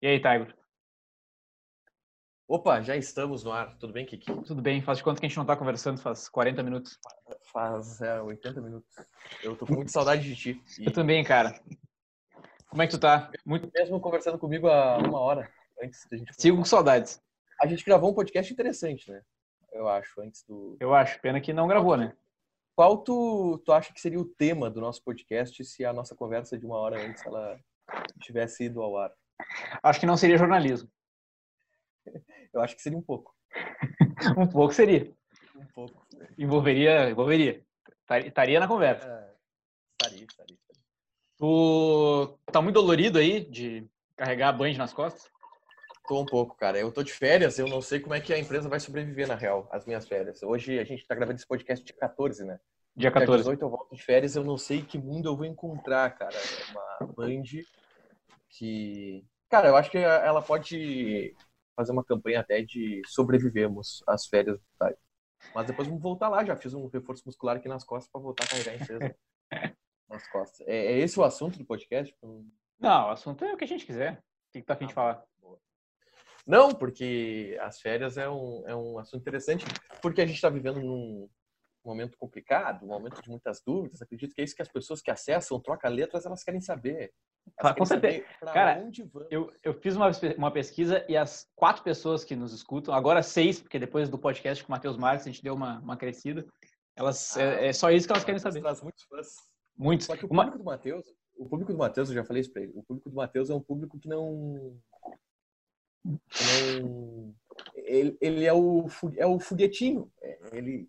E aí, Tiger? Opa, já estamos no ar. Tudo bem, Kiki? Tudo bem. Faz de conta que a gente não está conversando faz 40 minutos. Faz é, 80 minutos. Eu tô com muita saudade de ti. E... Eu também, cara. Como é que tu tá? Muito... Mesmo conversando comigo há uma hora antes da gente... Sigo com saudades. A gente gravou um podcast interessante, né? Eu acho, antes do... Eu acho. Pena que não gravou, né? Qual tu, tu acha que seria o tema do nosso podcast se a nossa conversa de uma hora antes ela tivesse ido ao ar? Acho que não seria jornalismo. Eu acho que seria um pouco. um pouco seria. Um pouco. Envolveria, envolveria. Estaria na conversa. É, estaria, estaria, estaria. Tu tá muito dolorido aí de carregar a Band nas costas? Tô um pouco, cara. Eu tô de férias, eu não sei como é que a empresa vai sobreviver, na real, as minhas férias. Hoje a gente tá gravando esse podcast dia 14, né? Dia 14. Dia 18 eu volto de férias, eu não sei que mundo eu vou encontrar, cara. É uma Band que... Cara, eu acho que ela pode fazer uma campanha até de sobrevivemos às férias do. Mas depois vamos voltar lá, já fiz um reforço muscular aqui nas costas para voltar a carregar a empresa nas costas. É, é, esse o assunto do podcast? Não, o assunto é o que a gente quiser. O que, que tá a fim de ah, falar? Não, porque as férias é um, é um assunto interessante, porque a gente está vivendo num momento complicado, um momento de muitas dúvidas. Acredito que é isso que as pessoas que acessam, troca letras, elas querem saber. Com certeza. Cara, eu, eu fiz uma, uma pesquisa e as quatro pessoas que nos escutam, agora seis, porque depois do podcast com o Matheus Marques a gente deu uma, uma crescida, elas, é, ah, é, é, só isso que elas querem saber. Traz muitos fãs. Muitos. Só que o público uma... do Matheus, o público do Matheus, eu já falei isso pra ele, o público do Matheus é um público que não... não ele, ele é, o, é o foguetinho. É, ele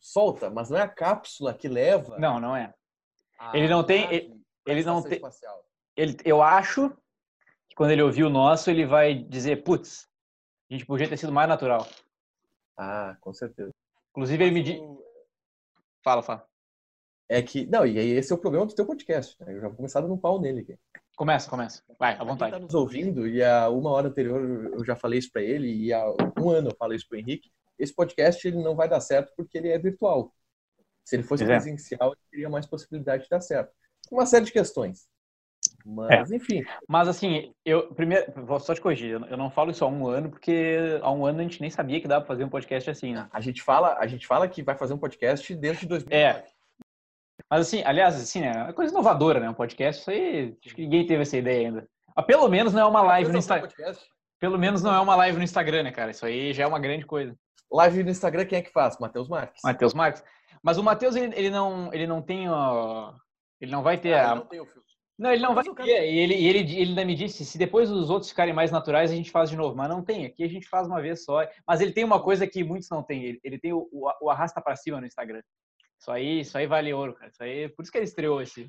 solta, mas não é a cápsula que leva... Não, não é. Ele não tem... Ele, ele não tem... Espacial ele, eu acho que quando ele ouvir o nosso, ele vai dizer, putz, a gente podia ter sido mais natural. Ah, com certeza. Inclusive, ele me disse... Fala, fala. É que, não, e aí esse é o problema do teu podcast. Né? Eu já vou começar dando um pau nele aqui. Começa, começa. Vai, à vontade. Quem tá nos ouvindo, e há uma hora anterior eu já falei isso para ele, e há um ano eu falei isso pro Henrique, esse podcast ele não vai dar certo porque ele é virtual. Se ele fosse é. presencial, ele teria mais possibilidade de dar certo. Uma série de questões. Mas, é. enfim. Mas, assim, eu primeiro, vou só te corrigir, eu não falo isso há um ano, porque há um ano a gente nem sabia que dava pra fazer um podcast assim, né? A gente fala, a gente fala que vai fazer um podcast desde 2000. É. Mas, assim, aliás, assim, né, é coisa inovadora, né? Um podcast, isso aí, acho que ninguém teve essa ideia ainda. Mas, pelo menos não é uma live no Instagram. Pelo menos não é uma live no Instagram, né, cara? Isso aí já é uma grande coisa. Live no Instagram, quem é que faz? Matheus Marques. Matheus Marques. Mas o Matheus, ele, ele, não, ele não tem, ó, ele não vai ter ah, a... Não tem o filtro não, ele não vai. E ele, ele, ele ainda me disse, se depois os outros ficarem mais naturais, a gente faz de novo. Mas não tem, aqui a gente faz uma vez só. Mas ele tem uma coisa que muitos não têm. Ele, ele tem o, o, o arrasta para cima no Instagram. Isso aí, isso aí vale ouro, cara. Isso aí, por isso que ele estreou esse.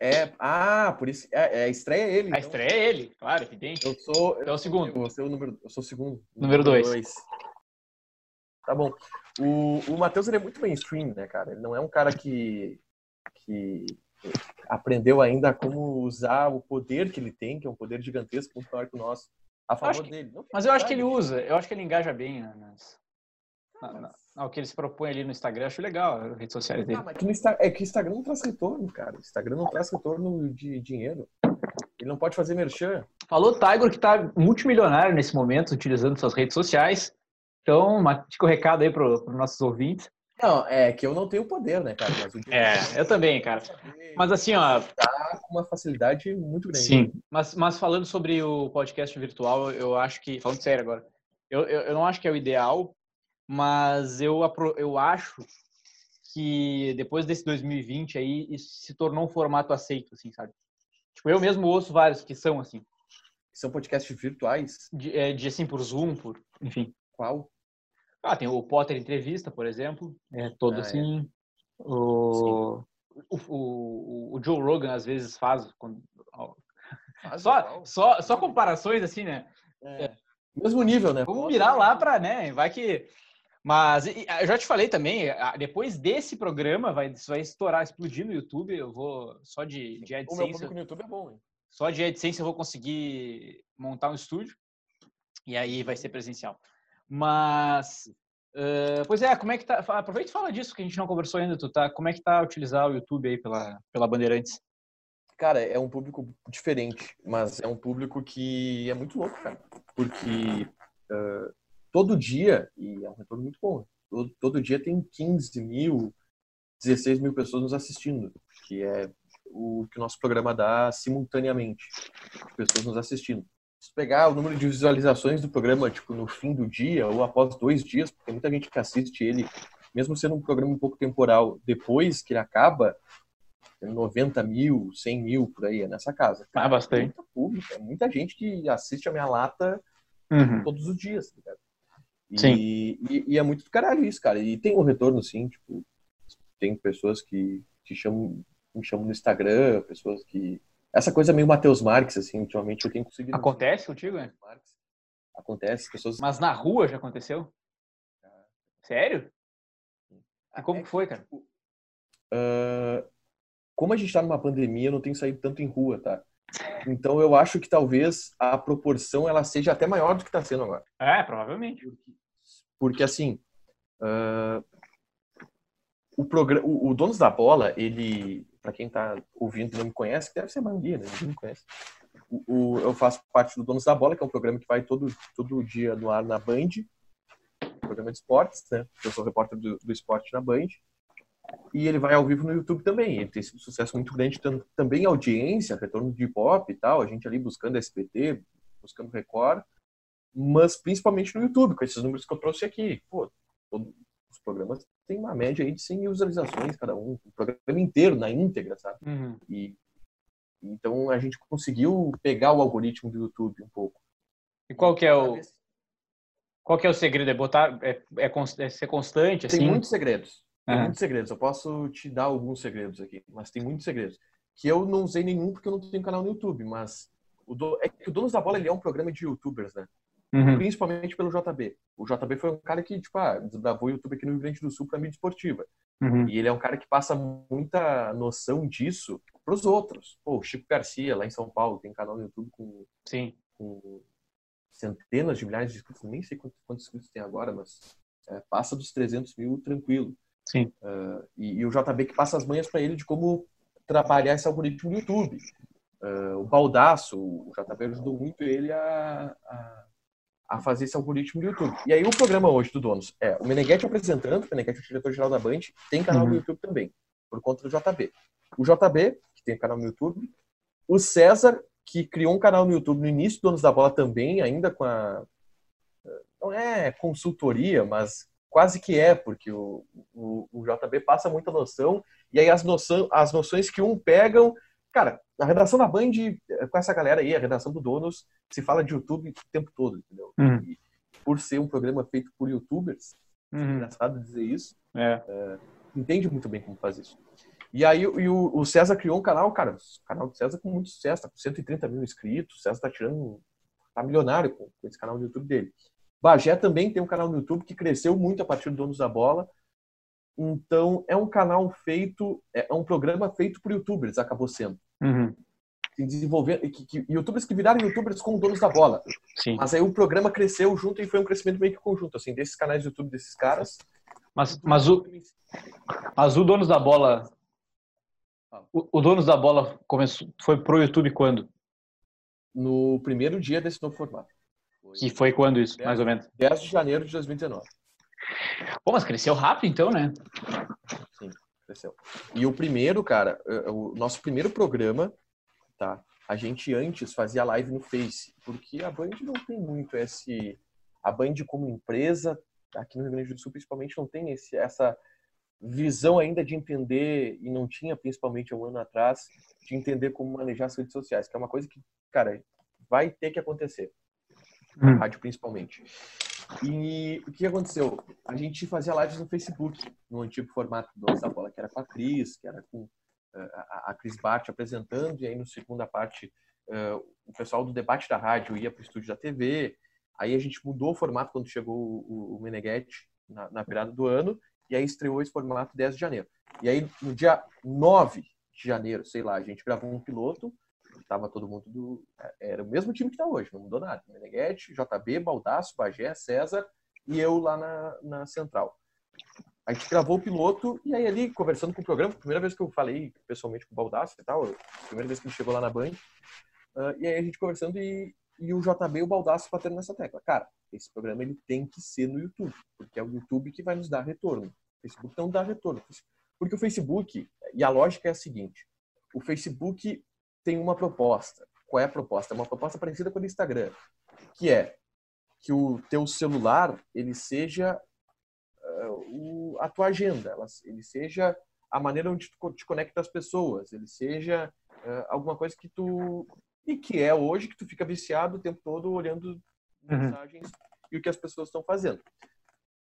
É, ah, por isso. É, é a estreia é ele. A então. estreia é ele, claro, evidente. Eu sou. Eu, é o segundo. Eu, sou o número, eu sou o segundo. Número 2. Tá bom. O, o Matheus ele é muito mainstream, né, cara? Ele não é um cara que. que aprendeu ainda como usar o poder que ele tem, que é um poder gigantesco, muito maior que o nosso, a favor que, dele. mas eu acho que ele usa, eu acho que ele engaja bem né, na, na, o que ele se propõe ali no Instagram, acho legal as redes sociais dele. Ah, mas no, é que o Instagram não traz retorno, cara. O Instagram não traz retorno de dinheiro. Ele não pode fazer merchan. Falou Tiger que está multimilionário nesse momento, utilizando suas redes sociais. Então, fica o recado aí para os nossos ouvintes. Não, é que eu não tenho poder, né, cara? é, eu também, cara. Mas assim, ó. Tá com uma facilidade muito grande. Sim. Mas, mas falando sobre o podcast virtual, eu acho que. Falando sério agora. Eu, eu, eu não acho que é o ideal, mas eu, eu acho que depois desse 2020 aí, isso se tornou um formato aceito, assim, sabe? Tipo, eu mesmo ouço vários que são assim. São podcasts virtuais? De, é, de assim, por Zoom, por. Enfim. Qual? Ah, tem o Potter Entrevista, por exemplo. É todo ah, é. assim. É. O, o, o, o, Joe Rogan às vezes faz. Quando, faz só, só, só comparações assim, né? É. é. Mesmo nível, né? Vamos mirar lá para, né? Vai que. Mas eu já te falei também, depois desse programa vai, vai estourar, explodir no YouTube. Eu vou só de, de AdSense. O meu público no YouTube é bom, hein? Só de AdSense eu vou conseguir montar um estúdio. E aí vai ser presencial. Mas, uh, pois é, como é que tá? Aproveita e fala disso que a gente não conversou ainda, tu tá? Como é que tá utilizar o YouTube aí pela, pela Bandeirantes? Cara, é um público diferente, mas é um público que é muito louco, cara. Porque uh, todo dia, e é um retorno muito bom, todo, todo dia tem 15 mil, 16 mil pessoas nos assistindo, que é o que o nosso programa dá simultaneamente, pessoas nos assistindo. Se pegar o número de visualizações do programa, tipo, no fim do dia ou após dois dias, porque tem muita gente que assiste ele, mesmo sendo um programa um pouco temporal, depois que ele acaba, 90 mil, 100 mil por aí, é nessa casa. Ah, bastante. muita pública, é muita gente que assiste a minha lata uhum. todos os dias, tá e, sim. E, e, é muito do caralho isso, cara. E tem um retorno, sim, tipo, tem pessoas que te chamam, me chamam no Instagram, pessoas que. Essa coisa meio Matheus Marques, assim, ultimamente eu tenho conseguido. Acontece contigo, né? Acontece, pessoas. Mas na rua já aconteceu? Sério? E como é, foi, cara? Tipo, uh, como a gente está numa pandemia, eu não tenho saído tanto em rua, tá? Então eu acho que talvez a proporção ela seja até maior do que está sendo agora. É, provavelmente. Porque, assim, uh, o, programa, o, o Donos da Bola, ele, para quem está ouvindo e não me conhece, deve ser a maioria, né? Ninguém me conhece. O, o, eu faço parte do Donos da Bola, que é um programa que vai todo, todo dia no ar na Band, programa de esportes, né? Eu sou repórter do, do esporte na Band. E ele vai ao vivo no YouTube também. Ele tem sido um sucesso muito grande, também audiência, retorno de pop e tal. A gente ali buscando SPT, buscando Record, mas principalmente no YouTube, com esses números que eu trouxe aqui. Pô, todos os programas têm uma média aí de 100 mil visualizações cada um, o programa inteiro, na íntegra, sabe? Uhum. E então a gente conseguiu pegar o algoritmo do YouTube um pouco. E qual que é o qual que é o segredo? É botar é, é, é ser constante assim? Tem muitos segredos. Tem uhum. muitos segredos. Eu posso te dar alguns segredos aqui, mas tem muitos segredos. Que eu não usei nenhum porque eu não tenho canal no YouTube, mas o do... é que o Donos da Bola ele é um programa de youtubers, né? Uhum. Principalmente pelo JB. O JB foi um cara que, tipo, ah, desbravou o YouTube aqui no Rio Grande do Sul para mídia esportiva. Uhum. E ele é um cara que passa muita noção disso para os outros. Pô, o Chico Garcia, lá em São Paulo, tem canal no YouTube com, Sim. com centenas de milhares de inscritos. Nem sei quantos, quantos inscritos tem agora, mas é, passa dos 300 mil tranquilo. Sim. Uh, e, e, o JB que passa as manhas para ele de como trabalhar esse algoritmo do YouTube. Uh, o Baldaço, o JB ajudou muito ele a, a, a, fazer esse algoritmo do YouTube. E aí o programa hoje do Donos é o Meneghetti apresentando, o Meneghetti é o diretor-geral da Band, tem canal uhum. no YouTube também, por conta do JB. O JB, que tem canal no YouTube, o César, que criou um canal no YouTube no início do Donos da Bola também, ainda com a... Não é consultoria, mas quase que é, porque o, o, o, JB passa muita noção, e aí as, noção, as noções que um pegam. Cara, a redação da Band, com essa galera aí, a redação do Donos, se fala de YouTube o tempo todo, entendeu? Uhum. E por ser um programa feito por youtubers, uhum. é engraçado dizer isso, é. É, entende muito bem como faz isso. E aí e o, o, César criou um canal, cara, o canal do César com muito sucesso, tá com 130 mil inscritos, o César tá tirando, tá milionário com, com esse canal do YouTube dele. Bagé também tem um canal no YouTube que cresceu muito a partir do Donos da Bola. Então, é um canal feito, é um programa feito por youtubers, acabou sendo. Uhum. Desenvolver, que, que, youtubers que viraram youtubers com Donos da Bola. Sim. Mas aí o programa cresceu junto e foi um crescimento meio que conjunto, assim, desses canais do YouTube desses caras. Mas, mas, o, mas o Donos da Bola. O, o Donos da Bola começou, foi pro YouTube quando? No primeiro dia desse novo formato. Que foi quando isso, 10, mais ou menos? 10 de janeiro de 2019. Pô, mas cresceu rápido então, né? Sim, cresceu. E o primeiro, cara, o nosso primeiro programa, tá? A gente antes fazia live no Face, porque a Band não tem muito esse. A Band como empresa, aqui no Rio Grande do Sul principalmente, não tem esse, essa visão ainda de entender, e não tinha principalmente um ano atrás, de entender como manejar as redes sociais, que é uma coisa que, cara, vai ter que acontecer hum. rádio principalmente. E o que aconteceu? A gente fazia lives no Facebook, no antigo formato do Nossa Bola, que era com a Cris, que era com uh, a, Cris Bart apresentando, e aí no segunda parte uh, o pessoal do debate da rádio ia para o estúdio da TV. Aí a gente mudou o formato quando chegou o, o Meneghetti na, na virada do ano, e aí estreou esse formato 10 de janeiro. E aí no dia 9 de janeiro, sei lá, a gente gravou um piloto Tava todo mundo do. É, era o mesmo time que está hoje, não mudou nada. Meneghetti, JB, Baldaço, Bagé, César e eu lá na, na central. A gente gravou o piloto e aí ali, conversando com o programa, primeira vez que eu falei pessoalmente com o Baldasso e tal, primeira vez que ele chegou lá na Band, uh, e aí a gente conversando e, e o JB e o Baldasso batendo nessa tecla. Cara, esse programa ele tem que ser no YouTube, porque é o YouTube que vai nos dar retorno. O Facebook não dá retorno. Porque o Facebook, e a lógica é a seguinte, o Facebook tem uma proposta. Qual é a proposta? É uma proposta parecida com a do Instagram, que é que o teu celular ele seja uh, o, a tua agenda, ela, ele seja a maneira onde tu te conecta as pessoas, ele seja uh, alguma coisa que tu e que é hoje que tu fica viciado o tempo todo olhando uhum. mensagens e o que as pessoas estão fazendo.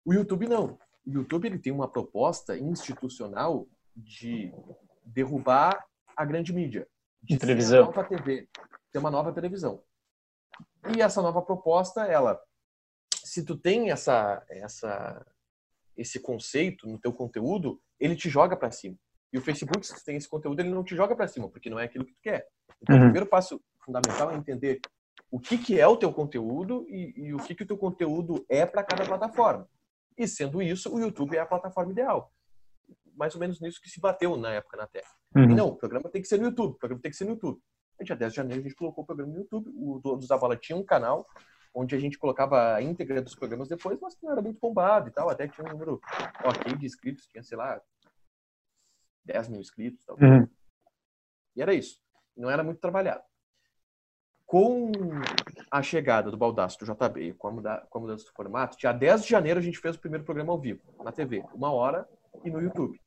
O YouTube não. O YouTube ele tem uma proposta institucional de derrubar a grande mídia, de televisão, nova TV, ter uma nova televisão. E essa nova proposta, ela, se tu tem essa, essa, esse conceito no teu conteúdo, ele te joga para cima. E o Facebook, se tu tem esse conteúdo, ele não te joga para cima, porque não é aquilo que tu quer. Então, uhum. o primeiro passo fundamental é entender o que, que é o teu conteúdo e, e o que, que o teu conteúdo é para cada plataforma. E sendo isso, o YouTube é a plataforma ideal. Mais ou menos nisso que se bateu na época na Terra. Uhum. Não, o programa tem que ser no YouTube, o programa tem que ser no YouTube. A dia 10 de janeiro a gente colocou o programa no YouTube. O Todos da Bola tinha um canal onde a gente colocava a íntegra dos programas depois, mas não era muito bombado e tal. Até tinha um número ok de inscritos, tinha, sei lá, 10 mil inscritos. Tal. Uhum. E era isso. Não era muito trabalhado. Com a chegada do Baldastro do JB, com a, muda, com a mudança do formato, dia 10 de janeiro a gente fez o primeiro programa ao vivo, na TV, uma hora, e no YouTube.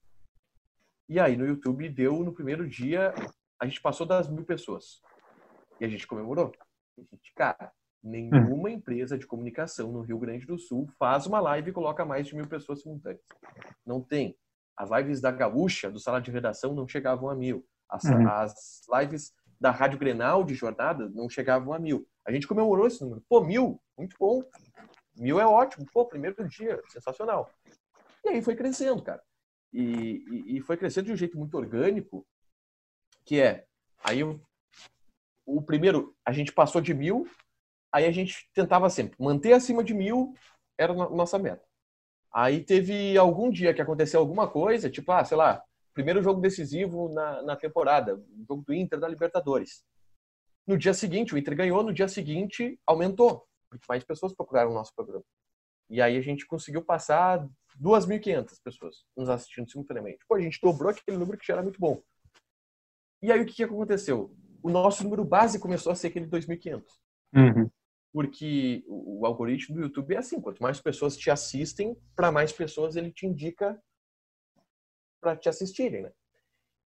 E aí, no YouTube, deu no primeiro dia, a gente passou das mil pessoas. E a gente comemorou. A gente, cara, nenhuma empresa de comunicação no Rio Grande do Sul faz uma live e coloca mais de mil pessoas simultâneas. Não tem. As lives da Gaúcha, do sala de redação, não chegavam a mil. As, uhum. as lives da Rádio Grenal de jornada não chegavam a mil. A gente comemorou esse número. Pô, mil, muito bom. Mil é ótimo. Pô, primeiro dia, sensacional. E aí foi crescendo, cara. E, e, foi crescendo de um jeito muito orgânico, que é, aí o, o primeiro, a gente passou de mil, aí a gente tentava sempre manter acima de mil, era a nossa meta. Aí teve algum dia que aconteceu alguma coisa, tipo, ah, sei lá, primeiro jogo decisivo na, na temporada, o jogo do Inter da Libertadores. No dia seguinte, o Inter ganhou, no dia seguinte aumentou, mais pessoas procuraram o nosso programa. E aí a gente conseguiu passar 2.500 pessoas nos assistindo simultaneamente. Pô, a gente dobrou aquele número que já era muito bom. E aí o que, que aconteceu? O nosso número base começou a ser aquele 2.500. Uhum. Porque o, algoritmo do YouTube é assim, quanto mais pessoas te assistem, para mais pessoas ele te indica para te assistirem, né?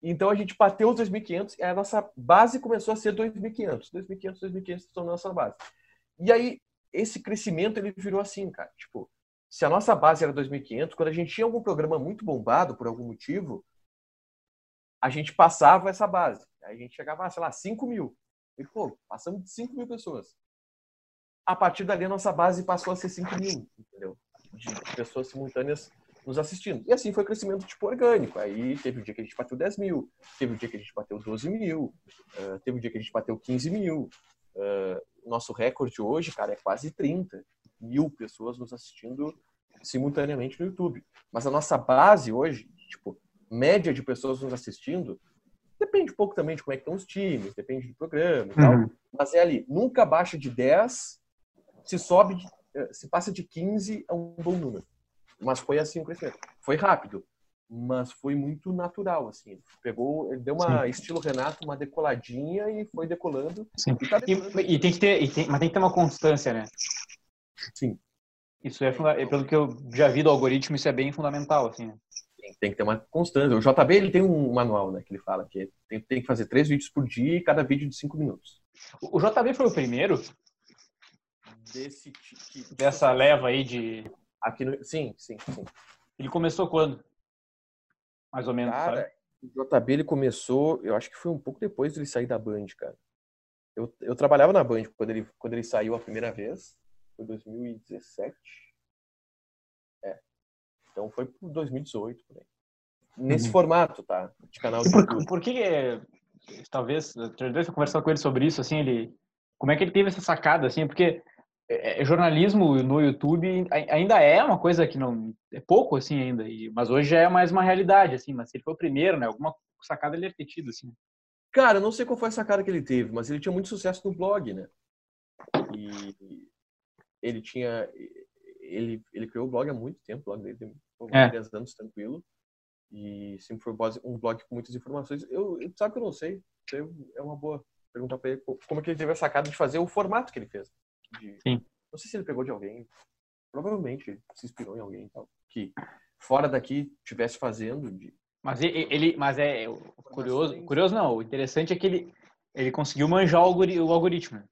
Então a gente bateu os 2.500 e a nossa base começou a ser 2.500. 2.500, 2.500 são nossa base. E aí esse crescimento ele virou assim, cara. Tipo, se a nossa base era 2.500, quando a gente tinha algum programa muito bombado por algum motivo, a gente passava essa base. Aí a gente chegava, sei lá, 5 mil. E, pô, passamos de 5 mil pessoas. A partir dali, a nossa base passou a ser 5 mil, entendeu? De pessoas simultâneas nos assistindo. E assim foi o crescimento tipo orgânico. Aí teve um dia que a gente bateu 10 mil, teve um dia que a gente bateu 12 mil, teve um dia que a gente bateu 15 mil. Nosso recorde hoje, cara, é quase 30 mil pessoas nos assistindo simultaneamente no YouTube. Mas a nossa base hoje, tipo, média de pessoas nos assistindo, depende um pouco também de como é que estão os times, depende do programa e uhum. tal. Mas é ali, nunca baixa de 10, se sobe, eh, se passa de 15 é um bom número. Mas foi assim o crescimento. Foi rápido, mas foi muito natural, assim. Pegou, ele deu uma Sim. estilo Renato, uma decoladinha e foi decolando. Sim. E, tá. E, e, tem que ter, e tem, mas tem que ter uma constância, né? Sim. Isso é, pelo que eu já vi do algoritmo, isso é bem fundamental, assim. Né? Tem que ter uma constância. O JB ele tem um manual, né, que ele fala que tem, tem que fazer três vídeos por dia e cada vídeo de cinco minutos. O JB foi o primeiro desse dessa leva aí de aqui no... sim, sim, sim. Ele começou quando? Mais ou menos, cara, sabe? O JB ele começou, eu acho que foi um pouco depois de ele sair da Band, cara. Eu, eu trabalhava na Band quando ele, quando ele saiu a primeira vez, foi 2017. É. Então foi por 2018, por aí. Nesse uhum. formato, tá? De canal de por, por que, talvez, talvez eu conversar com ele sobre isso, assim, ele, como é que ele teve essa sacada, assim, porque é, é, jornalismo no YouTube ainda é uma coisa que não é pouco assim ainda, mas hoje já é mais uma realidade assim. Mas se ele foi o primeiro, né? Alguma sacada ele deve ter tido assim. Cara, não sei qual foi a sacada que ele teve, mas ele tinha muito sucesso no blog, né? E ele tinha ele ele criou o blog há muito tempo, o blog dele tem é. 10 anos tranquilo. E sempre foi um blog com muitas informações. Eu, sabe que eu não sei. É uma boa perguntar para ele como é que ele teve a sacada de fazer o formato que ele fez. De, Sim. Não sei se ele pegou de alguém. Provavelmente se inspirou em alguém tal, que fora daqui tivesse fazendo. De... Mas ele, ele mas é curioso, curioso não. O interessante é que ele ele conseguiu manjar o algoritmo.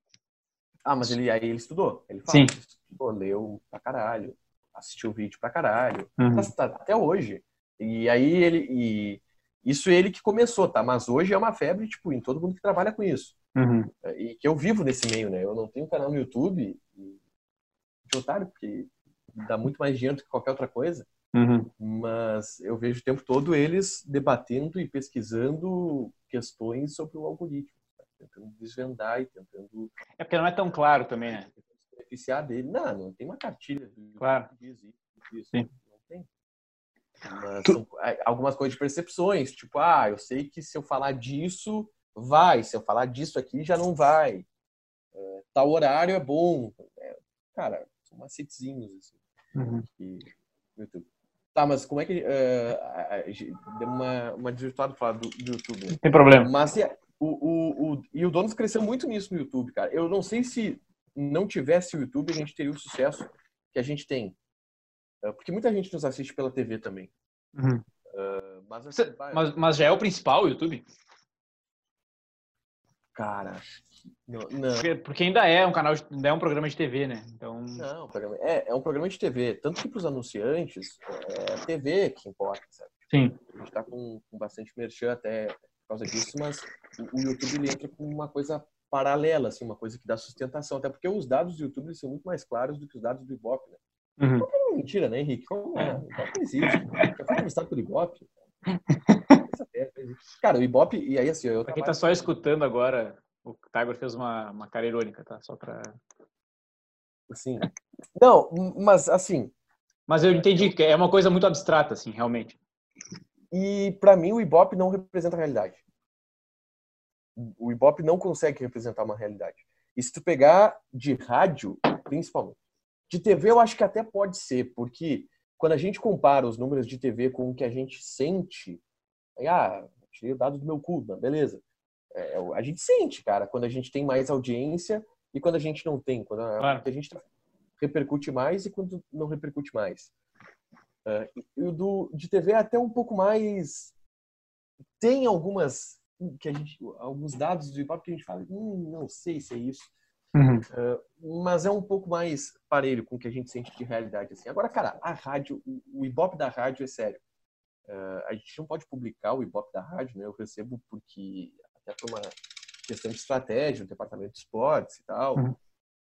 Ah, mas ele aí ele estudou. Ele fala, Sim. Estudou, leu pra caralho, assistiu vídeo pra caralho. Uhum. Tá, tá, até hoje. E aí ele e isso ele que começou, tá? Mas hoje é uma febre tipo em todo mundo que trabalha com isso. Uhum. E que eu vivo nesse meio, né? Eu não tenho canal no YouTube de otário, porque dá muito mais dinheiro do que qualquer outra coisa. Uhum. Mas eu vejo o tempo todo eles debatendo e pesquisando questões sobre o algoritmo? Tentando desvendar e tentando. É porque não é tão claro também, né? Beneficiar dele. Não, não tem uma cartilha claro. que diz isso. Sim. Não tem. Mas tu... algumas coisas de percepções, tipo, ah, eu sei que se eu falar disso, vai. Se eu falar disso aqui, já não vai. É, tal horário é bom. É, cara, são macetezinhos, assim. Uhum. Que, YouTube. Tá, mas como é que. Uh, deu uma, uma desvirtuada falar do, do YouTube. Né? Tem problema. Mas o, o, o, e o Donos cresceu muito nisso no YouTube, cara. Eu não sei se não tivesse o YouTube, a gente teria o sucesso que a gente tem. Uh, porque muita gente nos assiste pela TV também. Uhum. Uh, mas, assim, mas, mas já é o principal o YouTube? Cara, não, não. Porque, porque, ainda é um canal, de, ainda é um programa de TV, né? Então. Não, é, é um programa de TV. Tanto que para os anunciantes, é a TV que importa, sabe? Sim. A gente está com, com, bastante merchan até por causa disso, mas o, YouTube ele entra com uma coisa paralela, assim, uma coisa que dá sustentação. Até porque os dados do YouTube são muito mais claros do que os dados do Ibope, né? Uhum. é mentira, né, Henrique? Como é? O Ibope não existe. Já foi entrevistado pelo Ibope. Cara, o Ibope, e aí assim. Eu pra quem tá só escutando agora, o Tiger fez uma, uma cara irônica, tá? Só pra. Assim. Não, mas assim. Mas eu entendi que é uma coisa muito abstrata, assim, realmente. E para mim o Ibope não representa a realidade. O Ibope não consegue representar uma realidade. E se tu pegar de rádio, principalmente. De TV eu acho que até pode ser, porque quando a gente compara os números de TV com o que a gente sente, aí, ah, tirei o dado do meu cu, beleza. É, a gente sente, cara, quando a gente tem mais audiência e quando a gente não tem, quando a, claro. a gente repercute mais e quando não repercute mais. Uh, e o do, de TV é até um pouco mais. Tem algumas que a gente, alguns dados do hip que a gente fala, hum, não sei se é isso. Uhum. Uh, mas é um pouco mais parelho com o que a gente sente de realidade. Assim. Agora, cara, a rádio, o, o Ibope da rádio é sério. Uh, a gente não pode publicar o Ibope da rádio, né? Eu recebo porque até por uma questão de estratégia, no departamento de esportes e tal. Uhum.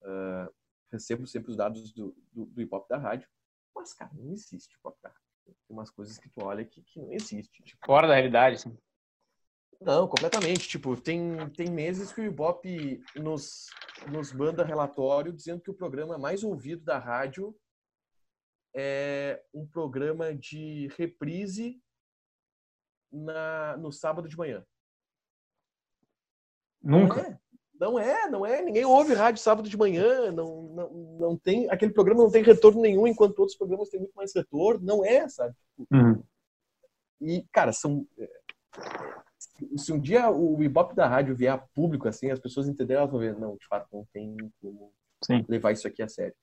Uh, recebo sempre os dados do, do, do Ibope da rádio. Mas, cara, não existe da rádio. Tem umas coisas que tu olha que, que não existe. Tipo... Fora da realidade, sim. Não, completamente. Tipo, tem, tem meses que o Ibope nos, nos manda relatório dizendo que o programa mais ouvido da rádio é um programa de reprise na, no sábado de manhã. Nunca. Não é, não é, não é. Ninguém ouve rádio sábado de manhã. Não, não, não tem. Aquele programa não tem retorno nenhum, enquanto outros programas têm muito mais retorno. Não é, sabe? Uhum. E, cara, são. É, se um dia o Ibope da rádio vier a público, assim, as pessoas entenderem, elas vão ver, não, de fato, não tem como Sim. levar isso aqui a sério.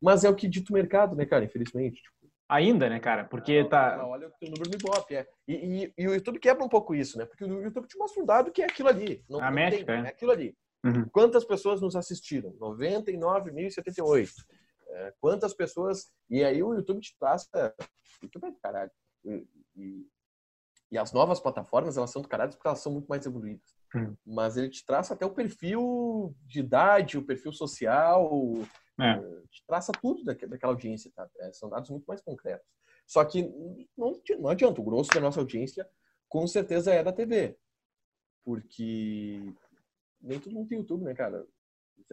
Mas é o que dito o mercado, né, cara? Infelizmente. Tipo, Ainda, né, cara? Porque tá. olha o teu número no Ibope, é. E, e, e, o YouTube quebra um pouco isso, né? Porque o YouTube te mostra um dado que é aquilo ali. Não, a não métrica, tem, é. é aquilo ali. Uhum. Quantas pessoas nos assistiram? 99.078. É, quantas pessoas. E aí o YouTube te passa. YouTube é do caralho. E, e, e, as novas plataformas, elas são do caralho porque elas são muito mais evoluídas. Uhum. Mas ele te traça até o perfil de idade, o perfil social, é. Eh, traça tudo daquela audiência, tá? É, são dados muito mais concretos. Só que não, não adianta, o grosso da nossa audiência com certeza é da TV. Porque nem todo mundo tem YouTube, né, cara?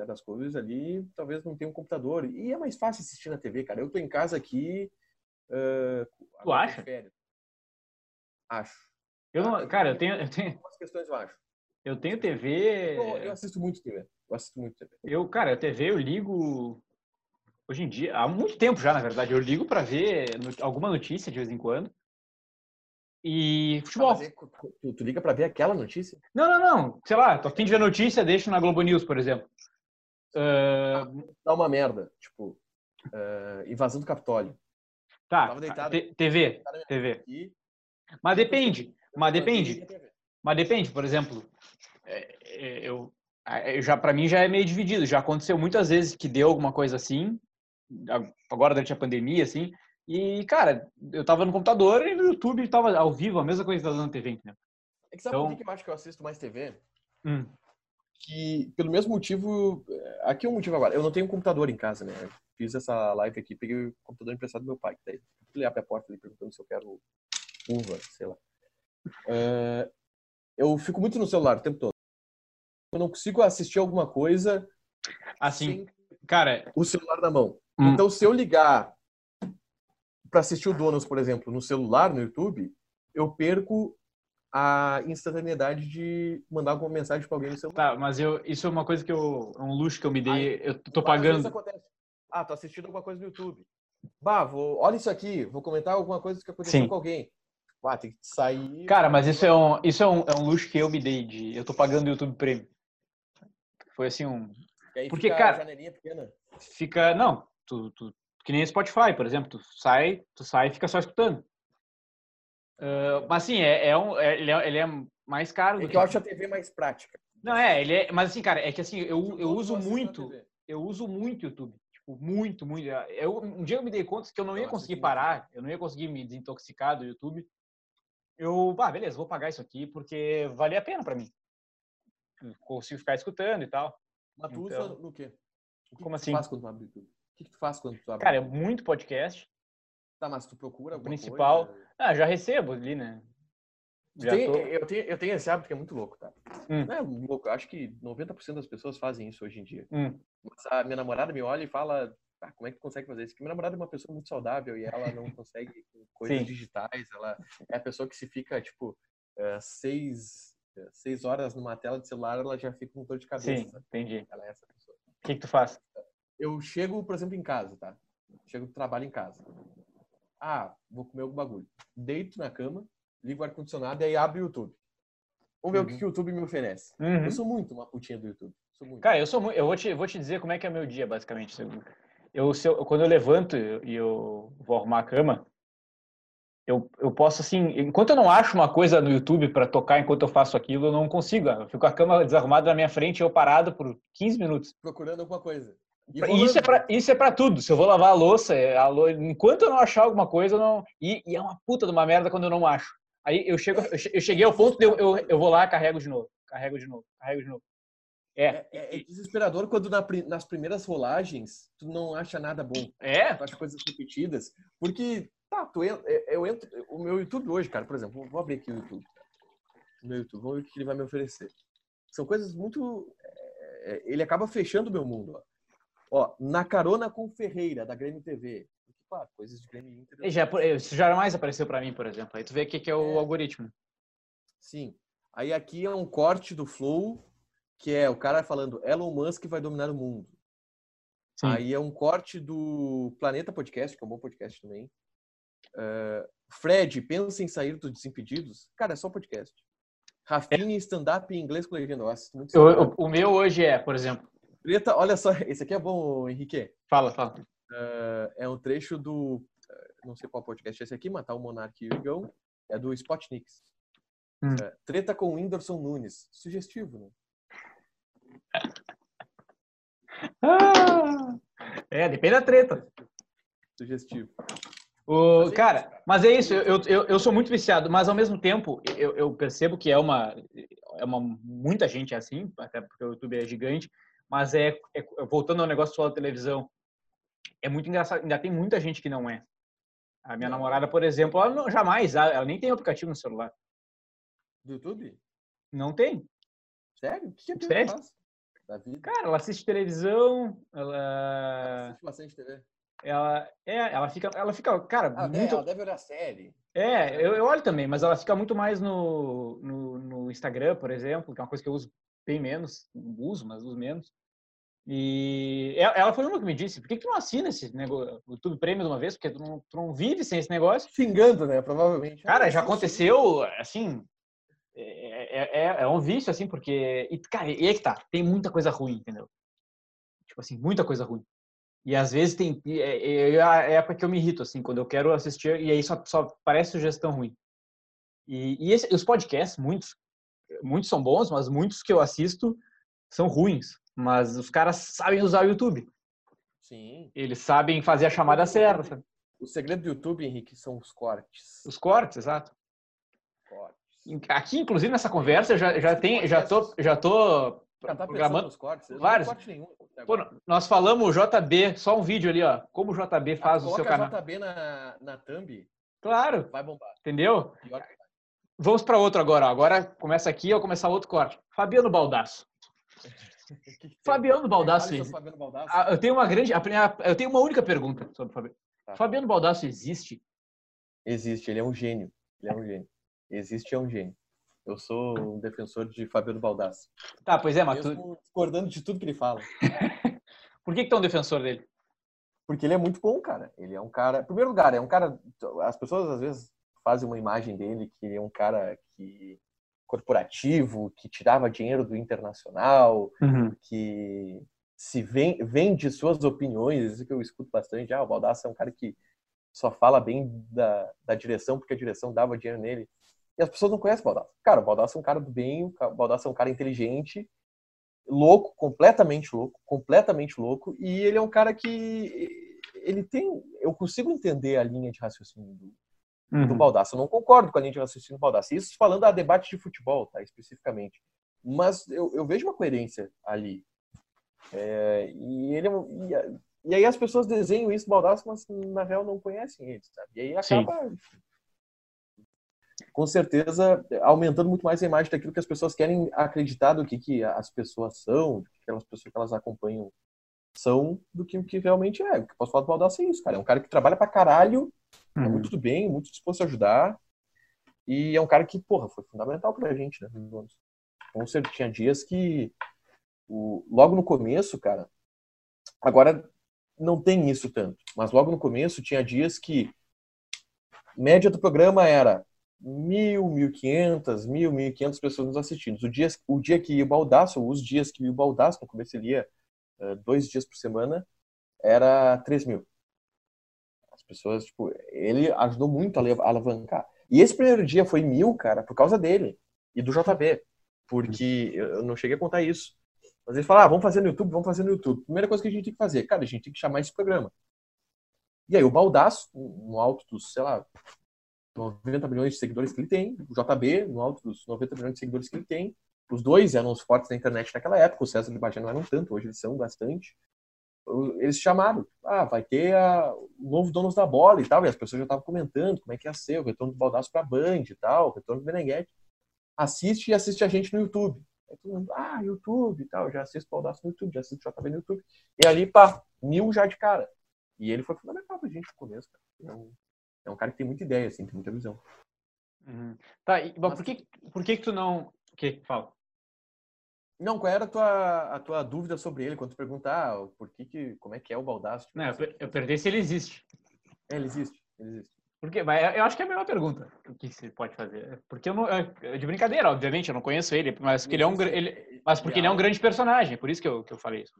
Das Couves ali talvez não tenha um computador. E é mais fácil assistir na TV, cara. Eu tô em casa aqui. Uh, tu acha? Acho. Eu não, cara, eu tenho, eu tenho. Algumas questões eu acho. Eu tenho TV. Eu, eu, assisto muito TV. Eu assisto muito TV. Eu, cara, a TV eu ligo hoje em dia, há muito tempo já, na verdade, eu ligo para ver alguma notícia de vez em quando. E futebol. Ah, é, tu, tu, liga para ver aquela notícia? Não, não, não. Sei lá, tô afim de ver notícia, deixo na Globo News, por exemplo. Uh... Dá uma merda. Tipo, uh, invasão do Capitólio. Tá. TV. TV. Mas depende. Mas depende. Mas depende, por exemplo, é, é, eu, eu já para mim já é meio dividido. Já aconteceu muitas vezes que deu alguma coisa assim, agora durante a pandemia, assim. E, cara, eu tava no computador e no YouTube tava ao vivo, a mesma coisa que tá dando na TV, né? É que sabe então... por que eu acho que eu assisto mais TV? Hum. Que, pelo mesmo motivo, é, aqui é um motivo agora, eu não tenho um computador em casa, né? Fiz essa live aqui, peguei o computador emprestado do meu pai, daí ele abre a porta ali perguntando se eu quero uva, sei lá. Uh, eu fico muito no celular o tempo todo. Eu não consigo assistir alguma coisa assim, cara, o celular na mão. Hum. Então, se eu ligar para assistir o Donos, por exemplo, no celular, no YouTube, eu perco a instantaneidade de mandar alguma mensagem para alguém no celular. Tá, mas eu, isso é uma coisa que eu, é um luxo que eu me dei, Aí, eu tô pagando. Ah, tô assistindo alguma coisa no YouTube. Bah, vou, olha isso aqui, vou comentar alguma coisa que aconteceu Sim. com alguém. Ah, tem que sair. Cara, mas isso é um, isso é um, é um luxo que eu me dei de. Eu tô pagando o YouTube Premium. Foi assim um. Porque, cara. janelinha pequena. Fica. Não, tu, tu, que nem Spotify, por exemplo. Tu sai, tu sai e fica só escutando. Uh, mas assim, é, é um, é, ele, é, ele é mais caro. É que, que eu acho a TV mais prática. Não, é, ele é. Mas assim, cara, é que assim, eu, eu uso muito. Eu uso muito YouTube. Tipo, muito, muito. Eu, um dia eu me dei conta que eu não ia conseguir parar, eu não ia conseguir me desintoxicar do YouTube eu, ah, beleza, vou pagar isso aqui porque vale a pena para mim. Consigo ficar escutando e tal. Mas tu então, usa no quê? O que como que assim? Faz quando tu abre YouTube? O que, que tu faz quando tu abre Cara, é muito podcast. Tá, mas tu procura alguma principal. Coisa? Ah, já recebo ali, né? Tem, tô... eu, tenho, eu tenho esse hábito que é muito louco, tá? Hum. Não é louco, acho que 90% das pessoas fazem isso hoje em dia. Hum. Mas a minha namorada me olha e fala, ah, como é que tu consegue fazer isso? Porque minha namorada é uma pessoa muito saudável e ela não consegue coisas Sim. digitais. Ela é a pessoa que se fica, tipo, uh, seis, uh, seis horas numa tela de celular, ela já fica com dor de cabeça. Sim, entendi. Ela é essa pessoa. O que, que tu faz? Eu chego, por exemplo, em casa, tá? Chego do trabalho em casa. Ah, vou comer algum bagulho. Deito na cama, ligo o ar-condicionado e aí abro o YouTube. Vamos ver uhum. o que, que o YouTube me oferece. Uhum. Eu sou muito uma putinha do YouTube. Cara, eu sou muito. Eu vou te, vou te dizer como é que é meu dia, basicamente. Eu, eu, quando eu levanto e eu vou arrumar a cama, eu, eu posso, assim, enquanto eu não acho uma coisa no YouTube para tocar enquanto eu faço aquilo, eu não consigo. Eu fico a cama desarrumada na minha frente e eu parado por 15 minutos. Procurando alguma coisa. E isso, é pra, isso é para tudo. Se eu vou lavar a louça, é a lou... enquanto eu não achar alguma coisa, eu não. E, e, é uma puta de uma merda quando eu não acho. Aí eu, chego, eu cheguei ao ponto de eu, eu, eu vou lá, carrego de novo, carrego de novo, carrego de novo. É. É, é, é desesperador quando na, nas primeiras rolagens tu não acha nada bom. É. Tu acha coisas repetidas. Porque, tá, tu, eu, é, eu entro. O meu YouTube hoje, cara, por exemplo, vou abrir aqui o YouTube. O meu YouTube, vamos ver o que ele vai me oferecer. São coisas muito. É, ele acaba fechando o meu mundo. Ó. ó, na carona com Ferreira, da Grêmio TV. Claro, coisas de Grêmio Inter. Já, isso jamais apareceu para mim, por exemplo. Aí tu vê o que, que é o algoritmo. Sim. Aí aqui é um corte do Flow que é o cara falando Elon Musk vai dominar o mundo. Sim. Aí é um corte do Planeta Podcast, que é um bom podcast também. Uh, Fred, pensa em sair dos Desimpedidos? Cara, é só podcast. Rafinha, stand-up em inglês com legenda. muito eu, o, meu hoje é, por exemplo. Preta, olha só, esse aqui é bom, Henrique. Fala, fala. Uh, é um trecho do. Uh, não sei qual podcast é esse aqui, mas tá o Monark e o Igão. É do Spotniks. Hum. treta com o Whindersson Nunes. Sugestivo, né? Ah, é, depende da treta. Sugestivo. O, cara, mas é isso, eu, eu, eu sou muito viciado, mas ao mesmo tempo eu, eu percebo que é uma, é uma. Muita gente é assim, até porque o YouTube é gigante, mas é, é voltando ao negócio só da televisão, é muito engraçado, ainda tem muita gente que não é. A minha namorada, por exemplo, ela não, jamais, ela nem tem aplicativo no celular. Do YouTube? Não tem. Sério? O que, que? Faz? da vida? Cara, ela assiste televisão, ela. ela assiste bastante TV. Ela, é, ela fica, ela fica, cara, ah, muito... ela deve olhar série. É, eu, eu olho também, mas ela fica muito mais no, no, no, Instagram, por exemplo, que é uma coisa que eu uso bem menos, uso, mas uso menos. E ela foi uma que me disse, por que, que tu não assina esse negócio, o YouTube Premium de uma vez? Porque tu não, tu não vive sem esse negócio. Xingando, né? Provavelmente. Cara, já aconteceu, assim, é, é, é, é, um vício, assim, porque... E, cara, e aí que tá, tem muita coisa ruim, entendeu? Tipo assim, muita coisa ruim. E às vezes tem. É, é, é a época que eu me irrito, assim, quando eu quero assistir, e aí só, só parece sugestão ruim. E, e esse, os podcasts, muitos, muitos são bons, mas muitos que eu assisto são ruins. Mas os caras sabem usar o YouTube. Sim. Eles sabem fazer a chamada certa. O segredo do YouTube, Henrique, são os cortes. Os cortes, exato. Cortes. Aqui, inclusive, nessa conversa, eu já, já, tem, já, tô, já tô já tá programando os cortes. Vários. Corte nenhum, Pô, nós falamos JB, só um vídeo ali, ó. Como o JB faz ah, o seu canal. JB na, na thumb. Claro. Vai bombar. Entendeu? Vamos para outro agora. Ó. Agora começa aqui, eu começar outro corte. Fabiano Baldasso. Fabiano Baldasso. Ah, eu tenho uma grande, eu tenho uma única pergunta sobre o Fabiano. Tá. Fabiano Baldasso existe? Existe, ele é um gênio. Ele é um gênio. Existe é um gênio. Eu sou um defensor de Fabiano Baldassi. Tá, pois é, mas tu... discordando de tudo que ele fala. Por que que tu é um defensor dele? Porque ele é muito bom, cara. Ele é um cara... Em primeiro lugar, é um cara... As pessoas, às vezes, fazem uma imagem dele que ele é um cara que corporativo, que tirava dinheiro do internacional, uhum. que se vende suas opiniões, isso que eu escuto bastante. Ah, o Baldassi é um cara que só fala bem da, da direção porque a direção dava dinheiro nele. E as pessoas não conhecem o Baldassi. Cara, o Baldassi é um cara do bem, o Baldassi é um cara inteligente, louco, completamente louco, completamente louco, e ele é um cara que ele tem, eu consigo entender a linha de raciocínio do, uhum. do Baldassi. Eu não concordo com a linha de raciocínio do Baldassi. Isso falando a debate de futebol, tá, especificamente. Mas eu, eu vejo uma coerência ali. É, e ele é e, e, aí as pessoas desenham isso do mas na real não conhecem ele, sabe? E aí acaba, Sim com certeza aumentando muito mais a imagem daquilo que as pessoas querem acreditar do que, que as pessoas são, do que aquelas pessoas que elas acompanham são, do que o que realmente é. O que eu posso falar do Baldassi é isso, cara. É um cara que trabalha pra caralho, uhum. é muito bem, muito disposto a ajudar. E é um cara que, porra, foi fundamental pra gente, né? Com certeza, tinha dias que, o, logo no começo, cara, agora não tem isso tanto, mas logo no começo tinha dias que média do programa era mil, mil quinhentas, mil, mil e quinhentas pessoas nos assistindo. O dia, o dia que o Baldaço, os dias que o Baldaço, no começo ele ia uh, dois dias por semana, era três mil. As pessoas, tipo, ele ajudou muito a alavancar. E esse primeiro dia foi mil, cara, por causa dele e do JB. Porque eu não cheguei a contar isso. Mas ele fala, ah, vamos fazer no YouTube, vamos fazer no YouTube. Primeira coisa que a gente tem que fazer, cara, a gente tem que chamar esse programa. E aí o Baldaço, no alto dos, sei lá, 90 milhões de seguidores que ele tem, o JB, no alto dos 90 milhões de seguidores que ele tem. Os dois eram os fortes da internet naquela época, o César e o Bagé não eram tanto, hoje eles são bastante. Eles chamaram, ah, vai ter a, o novo Donos da Bola e tal, e as pessoas já estavam comentando como é que ia ser, o retorno do Baldaço para Band e tal, o retorno do Beneguete. Assiste e assiste a gente no YouTube. Aí todo mundo, ah, YouTube e tal, já assisto o Baldaço no YouTube, já assisto o JB no YouTube. E ali, pá, mil já de cara. E ele foi fundamental pra gente no começo, cara. Então, é um cara que tem muita ideia, assim, tem muita visão. Uhum. Tá, e, bom, por que, por que que tu não... O que? Fala. Não, qual era a tua, a tua dúvida sobre ele? Quando tu perguntar ah, por que que, como é que é o Baldaço? Tipo, não, eu, eu perguntei se ele existe. É, ele existe, ele existe. Porque, mas eu acho que é a mesma pergunta. O que você pode fazer? Porque eu não. De brincadeira, obviamente, eu não conheço ele, mas porque ele é um. Ele, mas porque ele é um grande personagem, por isso que eu, que eu falei isso.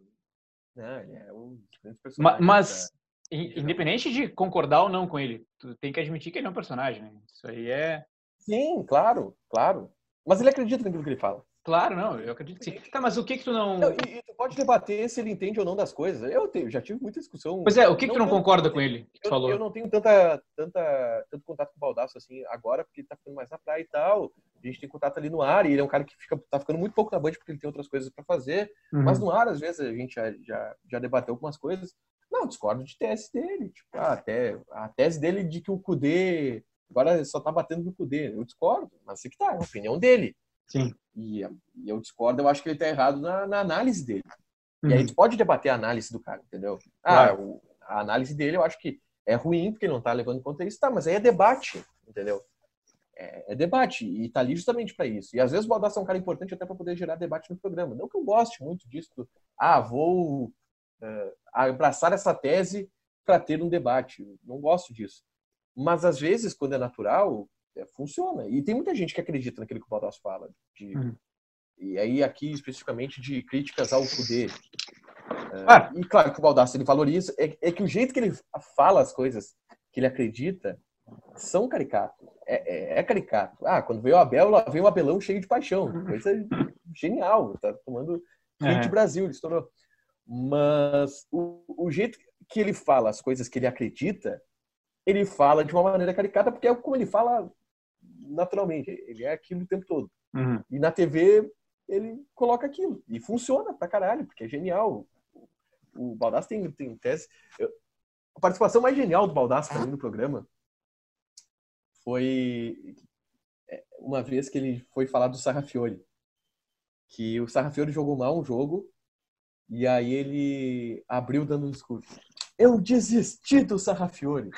Não, ele é um grande personagem. Mas, Independente de concordar ou não com ele, tu tem que admitir que ele é um personagem, né? Isso aí é. Sim, claro, claro. Mas ele acredita naquilo que ele fala. Claro, não, eu acredito que sim. Tá, mas o que que tu não. não e, e, tu pode debater se ele entende ou não das coisas. Eu tenho, já tive muita discussão. Pois é, o que que tu não concorda com ele? eu, falou? eu não tenho tanta, tanta, tanto contato com o Baldaço assim agora, porque ele tá ficando mais na praia e tal. A gente tem contato ali no ar, e ele é um cara que fica, tá ficando muito pouco na Band porque ele tem outras coisas para fazer. Uhum. Mas no ar, às vezes, a gente já, já, já debateu algumas coisas. Não, discordo de tese dele. Tipo, ah, até, a tese dele de que o Kudê agora só tá batendo no Kudê. Eu discordo, mas sei que tá, é a opinião dele. Sim. E, eu discordo, eu acho que ele está errado na, na, análise dele. Uhum. E aí a gente pode debater a análise do cara, entendeu? Ah, claro. o, a análise dele eu acho que é ruim porque não está levando em conta isso, tá, mas aí é debate, entendeu? É, é debate, e está ali justamente para isso. E às vezes o Baldassar é um cara importante até para poder gerar debate no programa. Não que eu goste muito disso, do, ah, vou uh, abraçar essa tese para ter um debate. Não gosto disso. Mas às vezes, quando é natural, funciona. E tem muita gente que acredita naquilo que o Baldassar fala. De, uhum. E aí, aqui, especificamente, de críticas ao poder. É, ah. E claro que o Baldassar ele valoriza. É, é, que o jeito que ele fala as coisas que ele acredita são caricatos. É, é, é caricato. Ah, quando veio o Abel, lá veio o Abelão cheio de paixão. Coisa genial. Tá tomando hit uhum. Brasil, ele estourou. Mas o, o jeito que ele fala as coisas que ele acredita, ele fala de uma maneira caricata, porque é como ele fala naturalmente. Ele é aquilo o tempo todo. Uhum. E na TV ele coloca aquilo. E funciona pra caralho, porque é genial. O Baldasso tem, tem tese. Eu, a participação mais genial do Baldasso para mim no programa foi é, uma vez que ele foi falar do Sarrafiori. Que o Sarrafiori jogou mal um jogo e aí ele abriu dando um discurso. Eu desisti do Sarrafiore.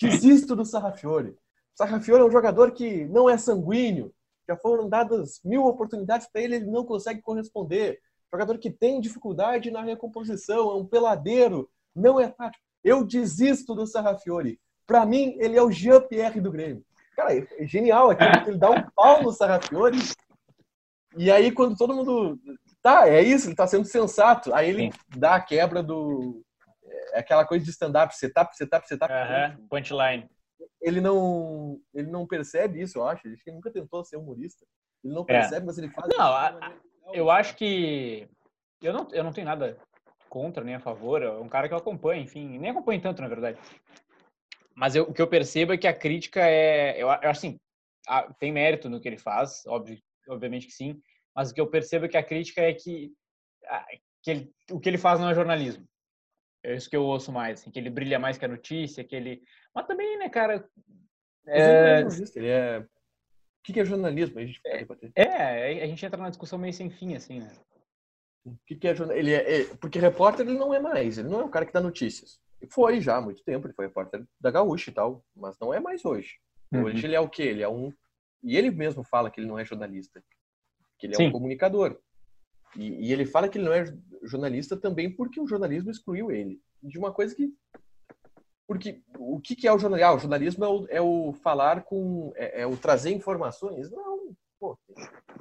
Desisto do Sarrafiore. Sarrafiore é um jogador que não é sanguíneo. Já foram dadas mil oportunidades para ele, ele não consegue corresponder. Jogador que tem dificuldade na recomposição, é um peladeiro, não é tático. Eu desisto do Sarrafiore. Para mim, ele é o Jean-Pierre do Grêmio. Cara, é genial aqui. Ele dá um pau no Sarrafiore. E aí, quando todo mundo Tá, é isso, ele tá sendo sensato. Aí ele Sim. dá a quebra do. É aquela coisa de stand-up, setup, setup, setup. Uhum. Punchline. Ele não, ele não percebe isso, eu acho. Ele nunca tentou ser humorista. Ele não é. percebe, é. mas ele faz. Não, a, eu acho que. Eu não, eu não tenho nada contra nem a favor. É um cara que eu acompanho, enfim. Nem acompanho tanto, na verdade. Mas eu, o que eu percebo é que a crítica é. Eu, eu assim, tem mérito no que ele faz, óbvio, obviamente que sim mas o que eu percebo é que a crítica é que, que ele, o que ele faz não é jornalismo. É isso que eu ouço mais, assim, que ele brilha mais que a notícia, que ele... Mas também, né, cara... É... Ele é... O que é jornalismo? A gente pode É, é, a gente entra na discussão meio sem fim, assim, né? O que, que é jornalismo? Ele é, é, porque repórter ele não é mais, ele não é o cara que dá notícias. Foi já há muito tempo, ele foi repórter da Gaúcha e tal, mas não é mais hoje. Uhum. Hoje ele é o quê? Ele é um. E ele mesmo fala que ele não é jornalista que ele é Sim. um comunicador. E, e, ele fala que ele não é jornalista também porque o jornalismo excluiu ele de uma coisa que porque o que, que é o jornalismo? Ah, o jornalismo é o, é o falar com é, é, o trazer informações. Não, pô, tem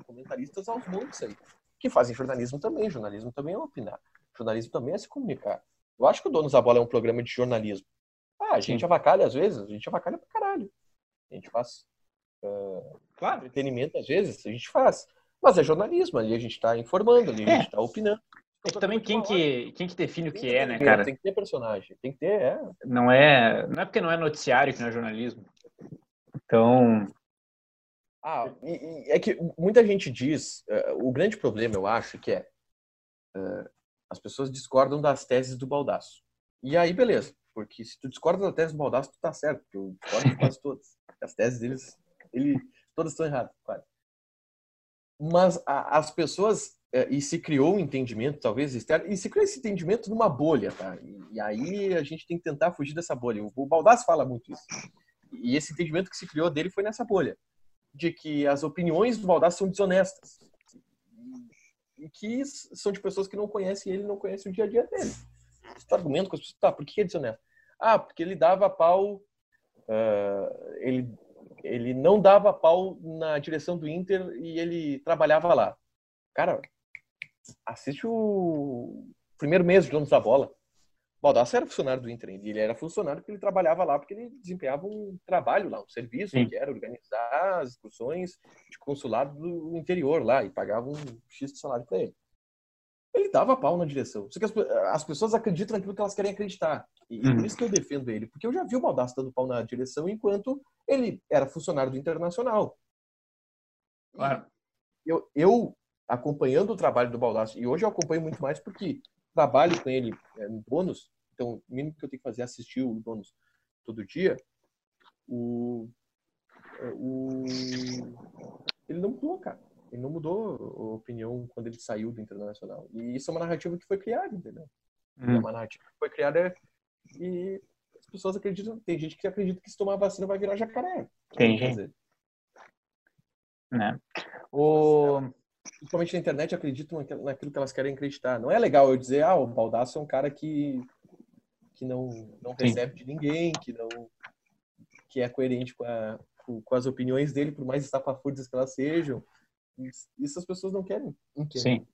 comentaristas aos montes aí que fazem jornalismo também. Jornalismo também é opinar. Jornalismo também é se comunicar. Eu acho que o Donos da Bola é um programa de jornalismo. Ah, a gente Sim. avacalha às vezes, a gente avacalha pra caralho. A gente faz uh, claro. entretenimento às vezes, a gente faz. Mas é jornalismo, ali a gente está informando, ali a gente está é. opinando. É que também quem que, quem que define o que é, né, cara? Tem que ter personagem, tem que ter, é. Não é, não é porque não é noticiário que não é jornalismo. Então... Ah, e, e é que muita gente diz, uh, o grande problema, eu acho, que é uh, as pessoas discordam das teses do Baldaço. E aí, beleza, porque se tu discorda da tese do Baldaço, tu tá certo, porque eu discordo de quase todas. As teses deles, ele, todas estão erradas, quase mas a, as pessoas é, e se criou um entendimento talvez externo e se criou esse entendimento numa bolha, tá? E, e aí a gente tem que tentar fugir dessa bolha. O, Baldassi fala muito isso. E esse entendimento que se criou dele foi nessa bolha, de que as opiniões do Baldassi são desonestas e que são de pessoas que não conhecem ele, não conhecem o dia a dia dele. Esse argumento com as pessoas, tá? Por que é desonesto? Ah, porque ele dava pau, uh, ele ele não dava pau na direção do Inter e ele trabalhava lá. Cara, assiste o primeiro mês de donos da bola. Baldassi era funcionário do Inter, ele era funcionário porque ele trabalhava lá, porque ele desempenhava um trabalho lá, um serviço, Sim. que era organizar as discussões de consulado do interior lá e pagava um X de salário para ele ele dava pau na direção. Só que as, as, pessoas acreditam naquilo que elas querem acreditar. E, uhum. por isso que eu defendo ele. Porque eu já vi o Baldassi dando pau na direção enquanto ele era funcionário do Internacional. Claro. Eu, eu, acompanhando o trabalho do Baldassi, e hoje eu acompanho muito mais porque trabalho com ele é, no bônus, então o mínimo que eu tenho que fazer é assistir o bônus todo dia, o, o, ele não mudou, cara. Ele não mudou a opinião quando ele saiu do Internacional. E isso é uma narrativa que foi criada, entendeu? Hum. É uma narrativa que foi criada e pessoas acreditam. Tem gente que acredita que se tomar vacina vai virar jacaré. Tem gente. Né? O... Principalmente na internet acreditam naquilo que elas querem acreditar. Não é legal eu dizer, ah, o Baldasso é um cara que, que não, não recebe de ninguém, que não que é coerente com, a, com, as opiniões dele, por mais estapafúrdias que elas sejam. Isso as pessoas não querem entender. Sim.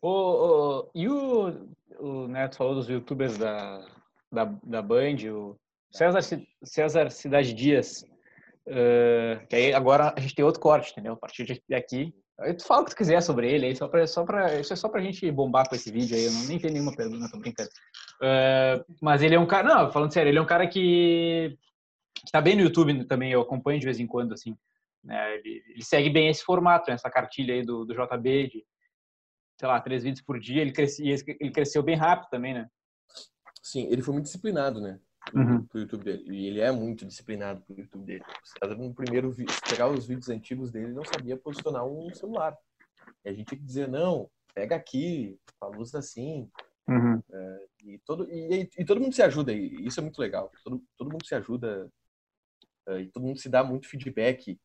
O, o, e o, o Neto falou dos youtubers da, da, da Band, o César, César Cidade Dias, uh, que aí agora a gente tem outro corte, entendeu? A partir de aqui, aí tu fala o que tu quiser sobre ele, aí só pra, só pra, isso é só pra gente bombar com esse vídeo aí, eu não, nem tenho nenhuma pergunta, tô brincando. Uh, mas ele é um cara, não, falando sério, ele é um cara que, que tá bem no YouTube também, eu acompanho de vez em quando, assim, né? Ele, ele segue bem esse formato, né? essa cartilha aí do, do JB, de, sei lá, três vídeos por dia, ele, cresce, ele cresceu bem rápido também, né? Sim, ele foi muito disciplinado, né? Uhum. Pro YouTube dele. E ele é muito disciplinado pro YouTube dele. No primeiro vídeo, os vídeos antigos dele, ele não sabia posicionar um celular. E a gente tinha que dizer, não, pega aqui, a luz assim. Uhum. É, e, todo, e, e, todo mundo se ajuda, e isso é muito legal. Todo, todo mundo se ajuda é, e todo mundo se dá muito feedback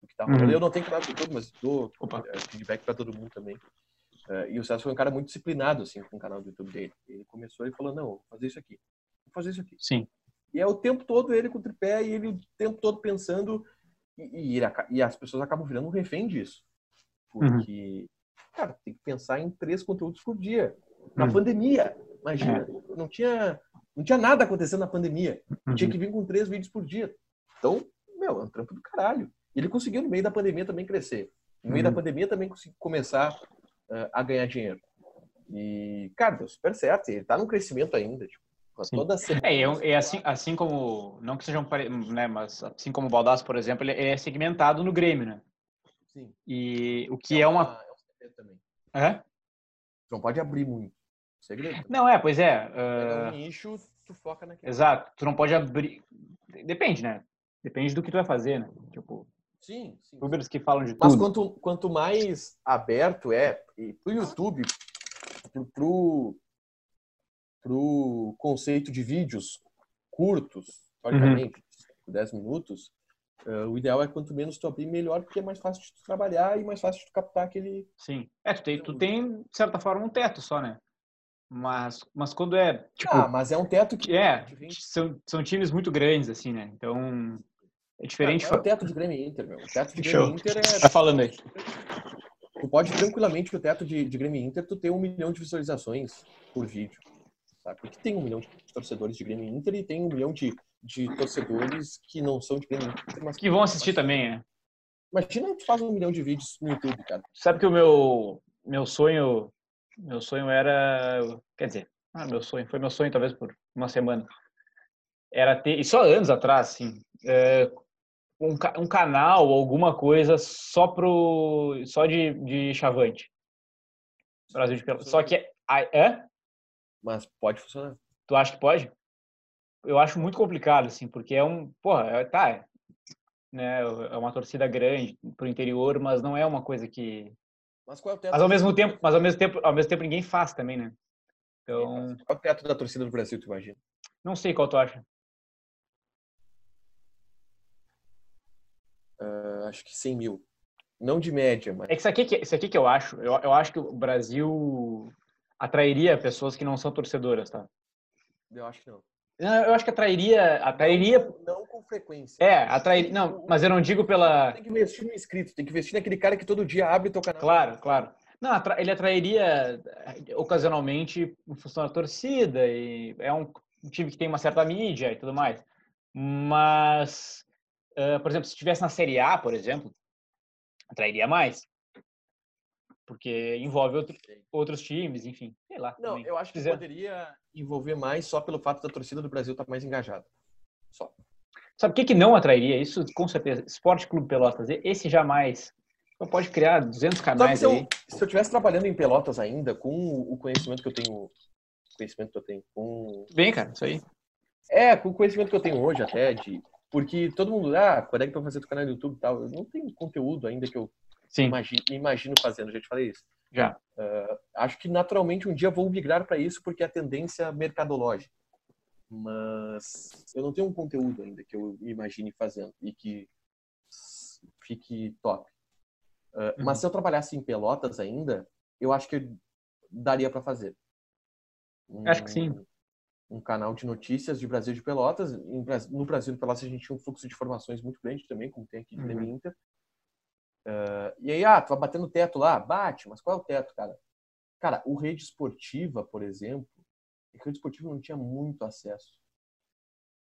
do que tá rolando. Uhum. Eu não tenho canal do YouTube, mas dou Opa. É, feedback para todo mundo também. Uh, e o César foi um cara muito disciplinado, assim, com o canal do YouTube dele. Ele começou e falou, não, vou fazer isso aqui. Vou fazer isso aqui. Sim. E é o tempo todo ele com o tripé e ele o tempo todo pensando e, e, e as pessoas acabam virando um refém disso. Porque, uhum. cara, tem que pensar em três conteúdos por dia. Na uhum. pandemia, imagina. É. Não tinha não tinha nada acontecendo na pandemia. Uhum. Tinha que vir com três vídeos por dia. Então, meu, é um trampo do caralho. E ele conseguiu, no meio da pandemia, também crescer. No meio da uhum. pandemia, também conseguiu começar uh, a ganhar dinheiro. E, cara, deu super certo. Ele tá no crescimento ainda, tipo, toda semana. É, é assim, assim como, não que sejam, né, mas assim como o Baldasso, por exemplo, ele é segmentado no Grêmio, né? Sim. E o que é, é uma... uma... É um também. É? Não pode abrir muito. Segredo. Não, é, pois é. Uh... um nicho, tu foca naquilo. Exato. Tu não pode abrir... Depende, né? Depende do que tu vai fazer, né? Tipo, sim, sim. youtubers que falam de tudo. Mas quanto, quanto mais aberto é, e pro YouTube, pro, pro, pro conceito de vídeos curtos, teoricamente, uhum. 10 minutos, uh, o ideal é quanto menos tu abrir, melhor, porque é mais fácil de tu trabalhar e mais fácil de tu captar aquele... Sim. É, tu tem, tu tem, de certa forma, um teto só, né? Mas, mas quando é. Tipo, ah, mas é um teto que. É, são, são times muito grandes, assim, né? Então. É diferente. é o teto de Grêmio Inter, meu. O teto de Grêmio Inter é. Tá falando aí. Tu pode tranquilamente que o teto de, de Grêmio Inter tu tem um milhão de visualizações por vídeo. Sabe? Porque tem um milhão de torcedores de Grêmio Inter e tem um milhão de, de torcedores que não são de Grêmio Inter. Mas que vão assistir também, é. Imagina tu faz um milhão de vídeos no YouTube, cara. Sabe que o meu, meu sonho. Meu sonho era. Quer dizer, ah, meu sonho. Foi meu sonho, talvez, por uma semana. Era ter. E só anos atrás, assim. É, um, um canal, alguma coisa só pro só de, de chavante. Brasil de Pelotas. Só que é, Mas pode funcionar. Tu acha que pode? Eu acho muito complicado assim, porque é um, porra, é, tá, é, né, é uma torcida grande pro interior, mas não é uma coisa que Mas qual é o teto? Mas ao mesmo tempo, mas ao mesmo tempo, ao mesmo tempo ninguém faz também, né? Então, qual é o teto da torcida do Brasil, tu imagina? Não sei qual tu acha. uh, acho que 100 mil. Não de média, mas... É que isso aqui, isso aqui que eu acho, eu, eu acho que o Brasil atrairia pessoas que não são torcedoras, tá? Eu acho que não. Eu acho que atrairia, atrairia. Não, não com frequência. É, atrairia. Não, mas eu não digo pela. Tem que investir no inscrito, tem que investir naquele cara que todo dia abre teu canal. Claro, claro. Não, ele atrairia ocasionalmente em função da torcida e é um time que tem uma certa mídia e tudo mais. Mas Uh, por exemplo, se estivesse na Série A, por exemplo, atrairia mais. Porque envolve outro, outros times, enfim, sei lá. Não, também. eu acho que poderia envolver mais só pelo fato da torcida do Brasil estar tá mais engajada. Só. Sabe o que, que não atrairia? Isso, com certeza. Esporte Clube Pelotas. Esse jamais. Só pode criar 200 canais se eu, se eu estivesse trabalhando em Pelotas ainda, com o conhecimento que eu tenho, conhecimento que eu tenho com... Bem, cara, isso aí. É, com o conhecimento que eu tenho hoje até de porque todo mundo, ah, quando é que tu vai fazer teu canal no YouTube e tal? Eu não tenho conteúdo ainda que eu. Imagino, imagino fazendo, já te falei isso. Já. Uh, acho que naturalmente um dia vou migrar para isso porque é a tendência mercadológica. Mas eu não tenho um conteúdo ainda que eu imagine fazendo e que fique top. Uh, uhum. Mas se eu trabalhasse em Pelotas ainda, eu acho que daria para fazer. Acho que sim. Um canal de notícias de Brasil de Pelotas. no Brasil de Pelotas a gente tinha um fluxo de informações muito grande também, como tem aqui de uhum. Inter. Uh, e aí, ah, tu vai batendo teto lá? Bate, mas qual é o teto, cara? Cara, o Rede Esportiva, por exemplo, o Rede Esportiva não tinha muito acesso.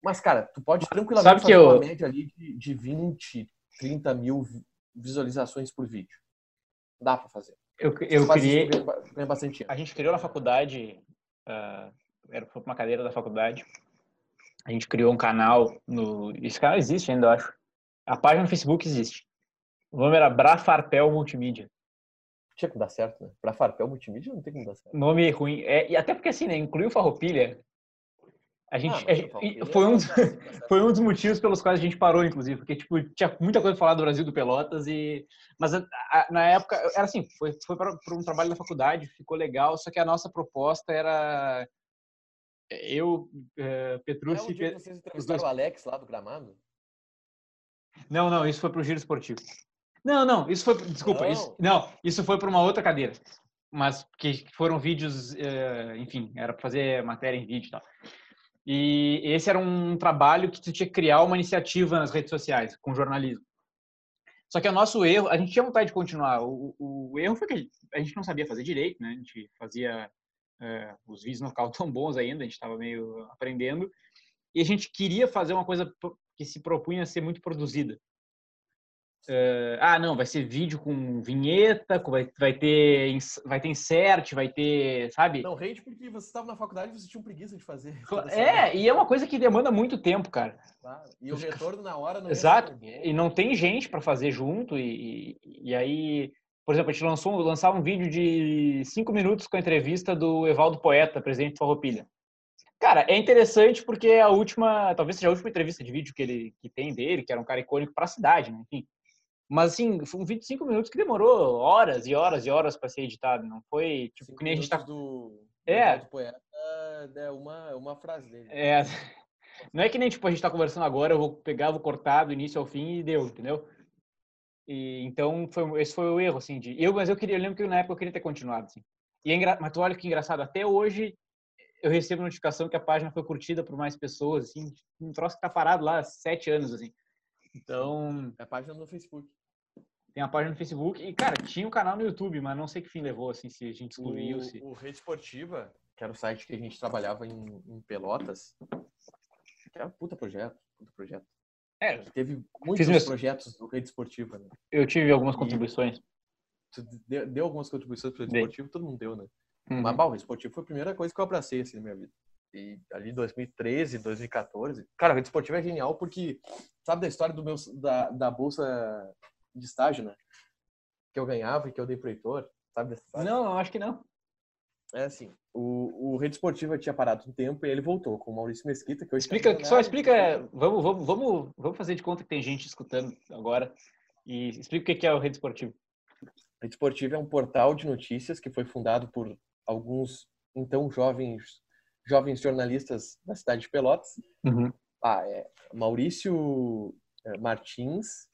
Mas, cara, tu pode tranquilamente Sabe fazer eu... uma média ali de, de 20, 30 mil visualizações por vídeo. Dá para fazer. Eu, eu criei. Ganha bastante A gente criou na faculdade, uh, era uma cadeira da faculdade. A gente criou um canal no. Esse canal existe ainda, eu acho. A página no Facebook existe. O nome era Brafarpel Multimídia. Tinha que dar certo, né? Brafarpel Multimídia não tem como dar certo. Nome ruim. É, e até porque assim, né? Incluiu Farroupilha. A gente, ah, a gente foi, um, foi um dos motivos pelos quais a gente parou, inclusive, porque tipo, tinha muita coisa para falar do Brasil do Pelotas e mas a, a, na época era assim, foi foi para um trabalho da faculdade, ficou legal, só que a nossa proposta era eu, uh, Petrucci, é um vocês entrevistaram o Alex lá do Gramado? Não, não, isso foi para o giro esportivo. Não, não, isso foi. Desculpa, não, isso, não, isso foi para uma outra cadeira. Mas que foram vídeos, eh, enfim, era para fazer matéria em vídeo e tal. E esse era um trabalho que tu tinha que criar uma iniciativa nas redes sociais, com jornalismo. Só que o nosso erro, a gente tinha vontade de continuar. O, o, o erro foi que a gente não sabia fazer direito, né? A gente fazia. Eh, os vídeos não ficavam tão bons ainda, a gente estava meio aprendendo. E a gente queria fazer uma coisa que se propunha a ser muito produzida. Uh, ah, não, vai ser vídeo com vinheta, vai, vai, ter, vai ter insert, vai ter, sabe? Não, rede porque você estava na faculdade e você tinha preguiça de fazer. É, e é uma coisa que demanda muito tempo, cara. Claro. E o retorno na hora não Exato. É e não tem gente para fazer junto, e, e, e, aí, por exemplo, a gente lançou lançava um vídeo de cinco minutos com a entrevista do Evaldo Poeta, presidente do Farroupilha. Cara, é interessante porque é a última, talvez seja a última entrevista de vídeo que ele que tem dele, que era um cara icônico para a cidade, né? Enfim. Mas, assim, foi um vídeo de cinco minutos que demorou horas e horas e horas para ser editado. Não foi, tipo, cinco que nem a gente tá... Do, é. Do poeta é uma, uma frase dele. É. Não é que nem, tipo, a gente tá conversando agora, eu vou pegar, vou cortar do início ao fim e deu, entendeu? E, então, foi, esse foi o erro, assim, de... Eu, mas eu queria, eu lembro que na época eu queria ter continuado, assim. E é engra... Mas tu olha que engraçado, até hoje eu recebo notificação que a página foi curtida por mais pessoas, assim, um troço que tá parado lá há sete anos, assim. Então. É a página no Facebook. Tem a página no Facebook. E, cara, tinha um canal no YouTube, mas não sei que fim levou, assim, se a gente excluiu. O, se... o Rede Esportiva, que era o site que a gente trabalhava em, em Pelotas, que era um puta projeto, puta projeto. É, teve muitos meus... projetos do Rede Esportiva, né? Eu tive algumas contribuições. Deu, deu, algumas contribuições para o Rede Esportivo, todo mundo deu, né? Uhum. Mas, bah, o Rede Esportivo foi a primeira coisa que eu abracei, assim, na minha vida. E ali 2013, 2014. Cara, o Rede Esportivo é genial porque, sabe da história do meu, da, da bolsa de estágio, né? Que eu ganhava e que eu dei pro Heitor, sabe dessa história? Não, acho que não. É assim, o, o Rede Esportiva tinha parado um tempo e ele voltou com o Maurício Mesquita, que eu Explica, só explica, vamos, vamos, vamos, vamos fazer de conta que tem gente escutando agora e explica o que é o Rede Esportivo. Rede Esportivo é um portal de notícias que foi fundado por alguns então jovens jovens jornalistas da cidade de Pelotas. Uhum. Ah, é Maurício é, Martins,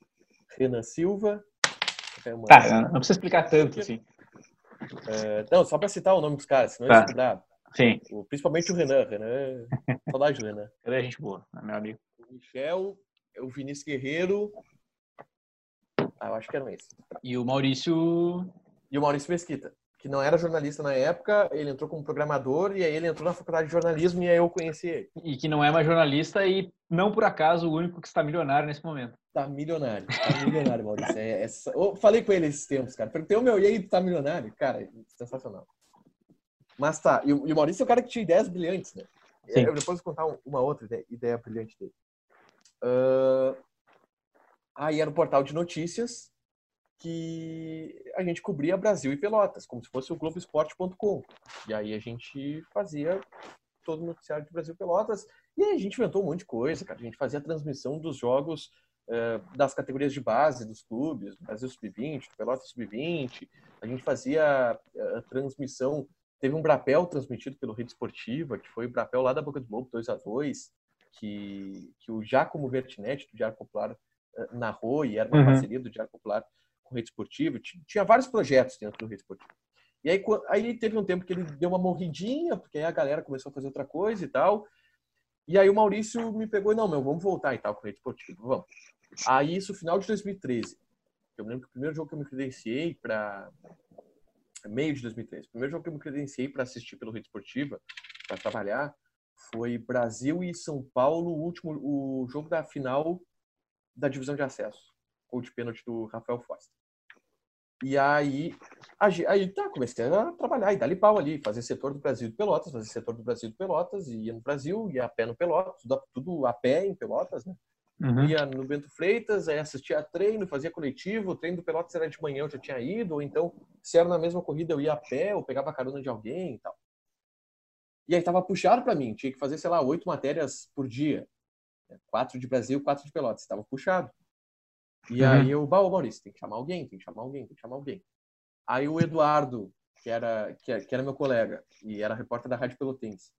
Renan Silva. Tá, não precisa explicar tanto, assim. É, não, só para citar o nome dos caras, senão tá. dá. Sim. O, principalmente o Renan. Renan, saudade do Renan. Ele é gente boa, é meu amigo. O Michel, o Vinícius Guerreiro. Ah, eu acho que eram esses. E o Maurício. E o Maurício Mesquita que não era jornalista na época, ele entrou como programador e aí ele entrou na faculdade de jornalismo e aí eu conheci ele. E que não é mais jornalista e não por acaso o único que está milionário nesse momento. Tá milionário, tá milionário, Maurício. É, é, eu falei com ele esses tempos, cara. Perguntei o meu, e aí, tá milionário? Cara, sensacional. Mas tá, e o, o Maurício é o cara que tinha ideias brilhantes, né? Sim. Eu depois vou contar uma outra ideia, ideia brilhante dele. Uh... Aí era um portal de notícias que a gente cobria Brasil e Pelotas, como se fosse o Globoesporte.com. E aí a gente fazia todo o noticiário de Brasil e Pelotas. E aí a gente inventou um monte de coisa, cara. A gente fazia a transmissão dos jogos uh, das categorias de base dos clubes, Brasil Sub-20, Pelotas Sub-20. A gente fazia uh, transmissão. Teve um Brapel transmitido pelo Rede Esportiva, que foi o Brapel lá da Boca do Lobo, 2 a 2 que, que o Jacomo Vertinetti, do Diário Popular, uh, narrou, e era uma uhum. parceria do Diário Popular com Rede Esportivo. Tinha vários projetos dentro do Rede Esportivo. E aí, aí teve um tempo que ele deu uma morridinha, porque aí a galera começou a fazer outra coisa e tal. E aí o Maurício me pegou não, meu, vamos voltar e tal com Rede Esportivo, vamos. Aí isso, final de 2013. Eu lembro que o primeiro jogo que eu me credenciei para meio de 2013. O primeiro jogo que eu me credenciei para assistir pelo Rede Esportiva, para trabalhar, foi Brasil e São Paulo, o último o jogo da final da divisão de acesso, ou de pênalti do Rafael Foster. E aí, aí tá, comecei a trabalhar e dar-lhe pau ali, fazer setor do Brasil de Pelotas, fazer setor do Brasil de Pelotas, e ia no Brasil, ia a pé no Pelotas, tudo, tudo a pé em Pelotas, né? Uhum. Ia no Bento Freitas, aí assistia a treino, fazia coletivo, o treino do Pelotas era de manhã, eu já tinha ido, ou então, se era na mesma corrida, eu ia a pé, ou pegava carona de alguém e tal. E aí tava puxado para mim, tinha que fazer, sei lá, oito matérias por dia. Quatro de Brasil, quatro de Pelotas, tava puxado. E uhum. aí eu, bah, Maurício, tem que chamar alguém, tem que chamar alguém, tem que chamar alguém. Aí o Eduardo, que era, que, era meu colega e era repórter da Rádio Pelotense,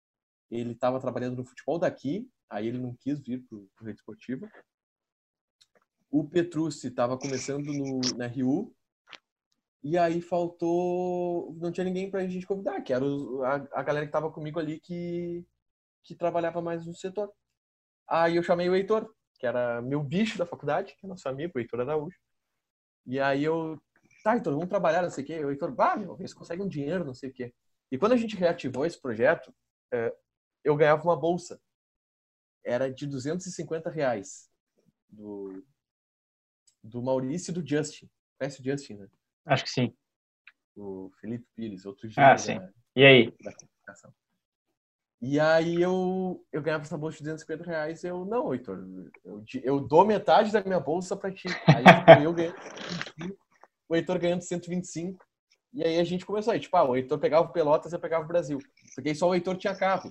ele estava trabalhando no futebol daqui, aí ele não quis vir para o Rede Esportiva. O Petrucci estava começando no, na Rio, e aí faltou. Não tinha ninguém para a gente convidar, que era o, a, a galera que estava comigo ali que, que trabalhava mais no setor. Aí eu chamei o Heitor, que era meu bicho da faculdade, que é nosso amigo, o Heitor Araújo. E aí eu, tá, Heitor, vamos trabalhar, não sei o quê. O Heitor, bah, meu, vê se consegue um dinheiro, não sei o quê. E quando a gente reativou esse projeto, é, eu ganhava uma bolsa. Era de 250 reais. Do, do Maurício e do Justin. Conhece o Justin, né? Acho que sim. O Felipe Pires, outro dia. Ah, sim. Da, e aí? Da e aí eu, eu ganhava essa bolsa de 250 reais. Eu, não, Heitor, eu, eu dou metade da minha bolsa para ti. Aí tipo, eu ganhei o Heitor ganhando 125. E aí a gente começou aí, tipo, ah, o Heitor pegava o Pelotas, eu pegava o Brasil. Porque só o Heitor tinha carro.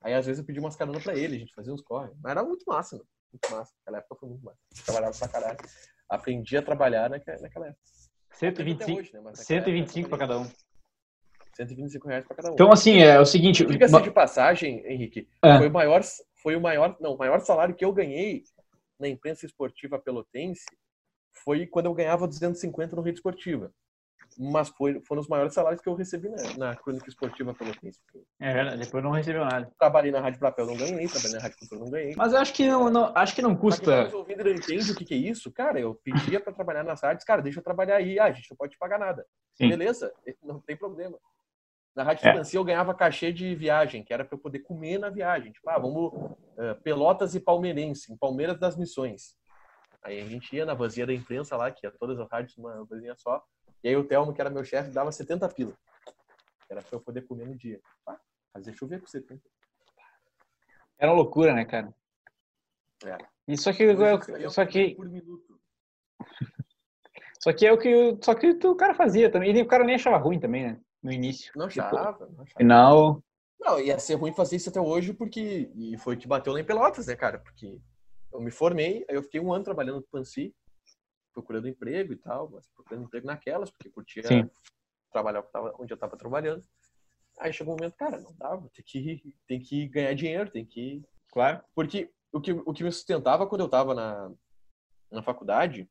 Aí às vezes eu pedia umas caronas pra ele, a gente fazia uns corre. Mas era muito massa, mano. Muito massa. Naquela época foi muito massa. Trabalhava pra caralho. Aprendi a trabalhar naquela, naquela época. 125, hoje, né? 125 para cada um. 125 reais para cada um. Então, assim, é o seguinte. Diga-se de passagem, Henrique, é. foi o maior, foi o maior, não, o maior salário que eu ganhei na imprensa esportiva pelotense foi quando eu ganhava 250 no Rede Esportiva. Mas foi, foram os maiores salários que eu recebi na, na Crônica Esportiva Pelotense. É verdade, depois não recebeu nada. Trabalhei na Rádio Papel, não ganhei, trabalhei na Rádio Cultura, não ganhei. Mas eu acho que não, não acho que não custa. Quem ouvindo não entende o que, que é isso, cara, eu pedia para trabalhar nas rádios, cara, deixa eu trabalhar aí, ah, a gente não pode te pagar nada. Sim. Beleza, não tem problema. Na Rádio é. eu ganhava cachê de viagem, que era para eu poder comer na viagem. Tipo, ah, vamos uh, Pelotas e Palmeirense, em Palmeiras das Missões. Aí a gente ia na vazia da imprensa lá, que ia todas as rádios uma vazinha só. E aí o Telmo, que era meu chefe, dava 70 pila. Era para eu poder comer no dia. Ah, fazer chover com 70. Era uma loucura, né, cara? É. E só que, eu, só que por minuto. Só que é o que, só que o cara fazia também. E o cara nem achava ruim também, né? No início. Não achava, não achava. Final. Não, ia ser ruim fazer isso até hoje, porque. E foi que bateu lá em Pelotas, né, cara? Porque eu me formei, aí eu fiquei um ano trabalhando no Pansi, procurando emprego e tal, mas procurando emprego naquelas, porque curtia Sim. trabalhar onde eu tava trabalhando. Aí chegou um momento, cara, não dava, tem que, tem que ganhar dinheiro, tem que. Claro. Porque o que, o que me sustentava quando eu tava na, na faculdade,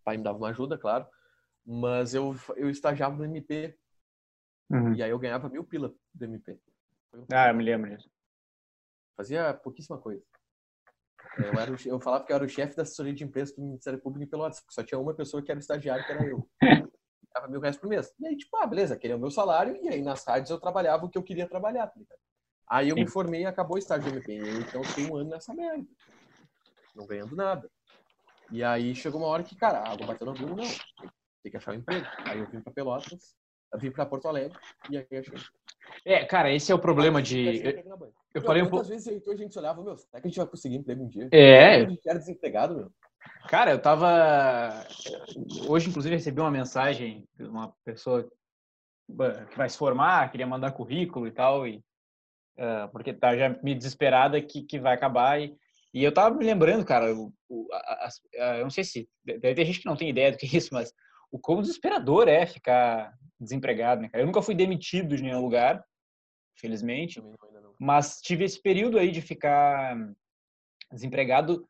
o pai me dava uma ajuda, claro, mas eu, eu estagiava no MP. Uhum. E aí eu ganhava mil pila do MP. Um ah, eu me lembro disso. Fazia pouquíssima coisa. Eu, era o, eu falava que eu era o chefe da assessoria de imprensa do Ministério Público em Pelotas, porque só tinha uma pessoa que era estagiário, que era eu. Dava mil reais por mês. E aí, tipo, ah, beleza, aquele é o meu salário, e aí nas tardes eu trabalhava o que eu queria trabalhar, tá Aí eu Sim. me formei e acabou o estágio do MP. E eu, então fiquei um ano nessa merda. Não ganhando nada. E aí chegou uma hora que, cara, a água bateu no bumbo, não tem que achar um emprego. Aí eu vim para Pelotas, eu vim para Porto Alegre e aí achei. É, cara, esse é o problema de. Eu, eu falei um pouco. vezes eu, a gente olhava, meu, será que a gente vai conseguir emprego um dia? É. A gente era desempregado, meu. Cara, eu tava. Hoje, inclusive, recebi uma mensagem de uma pessoa que vai se formar, queria mandar currículo e tal, e, uh, porque tá já me desesperada que, que vai acabar. E, E eu tava me lembrando, cara, o, o, a, a, eu não sei se. Deve ter gente que não tem ideia do que é isso, mas o quão desesperador é ficar desempregado, né, cara? Eu nunca fui demitido de nenhum lugar, felizmente, mas tive esse período aí de ficar desempregado.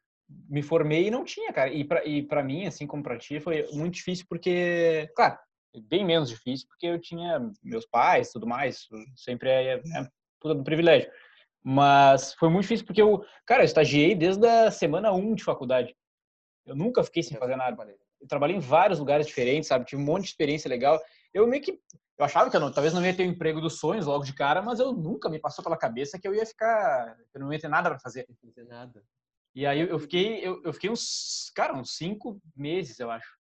Me formei e não tinha, cara. E para e pra mim, assim como pra ti, foi muito difícil porque, claro, bem menos difícil porque eu tinha meus pais tudo mais, sempre é né, tudo do privilégio. Mas foi muito difícil porque eu, cara, eu estagiei desde a semana 1 de faculdade. Eu nunca fiquei sem fazer nada. Eu trabalhei em vários lugares diferentes, sabe? Tive um monte de experiência legal. Eu meio que eu achava que eu não, talvez não ia ter o um emprego dos sonhos logo de cara, mas eu nunca me passou pela cabeça que eu ia ficar, eu não ia ter nada para fazer. Não ter nada. E aí eu fiquei, eu, eu fiquei uns, cara, uns cinco meses, eu acho.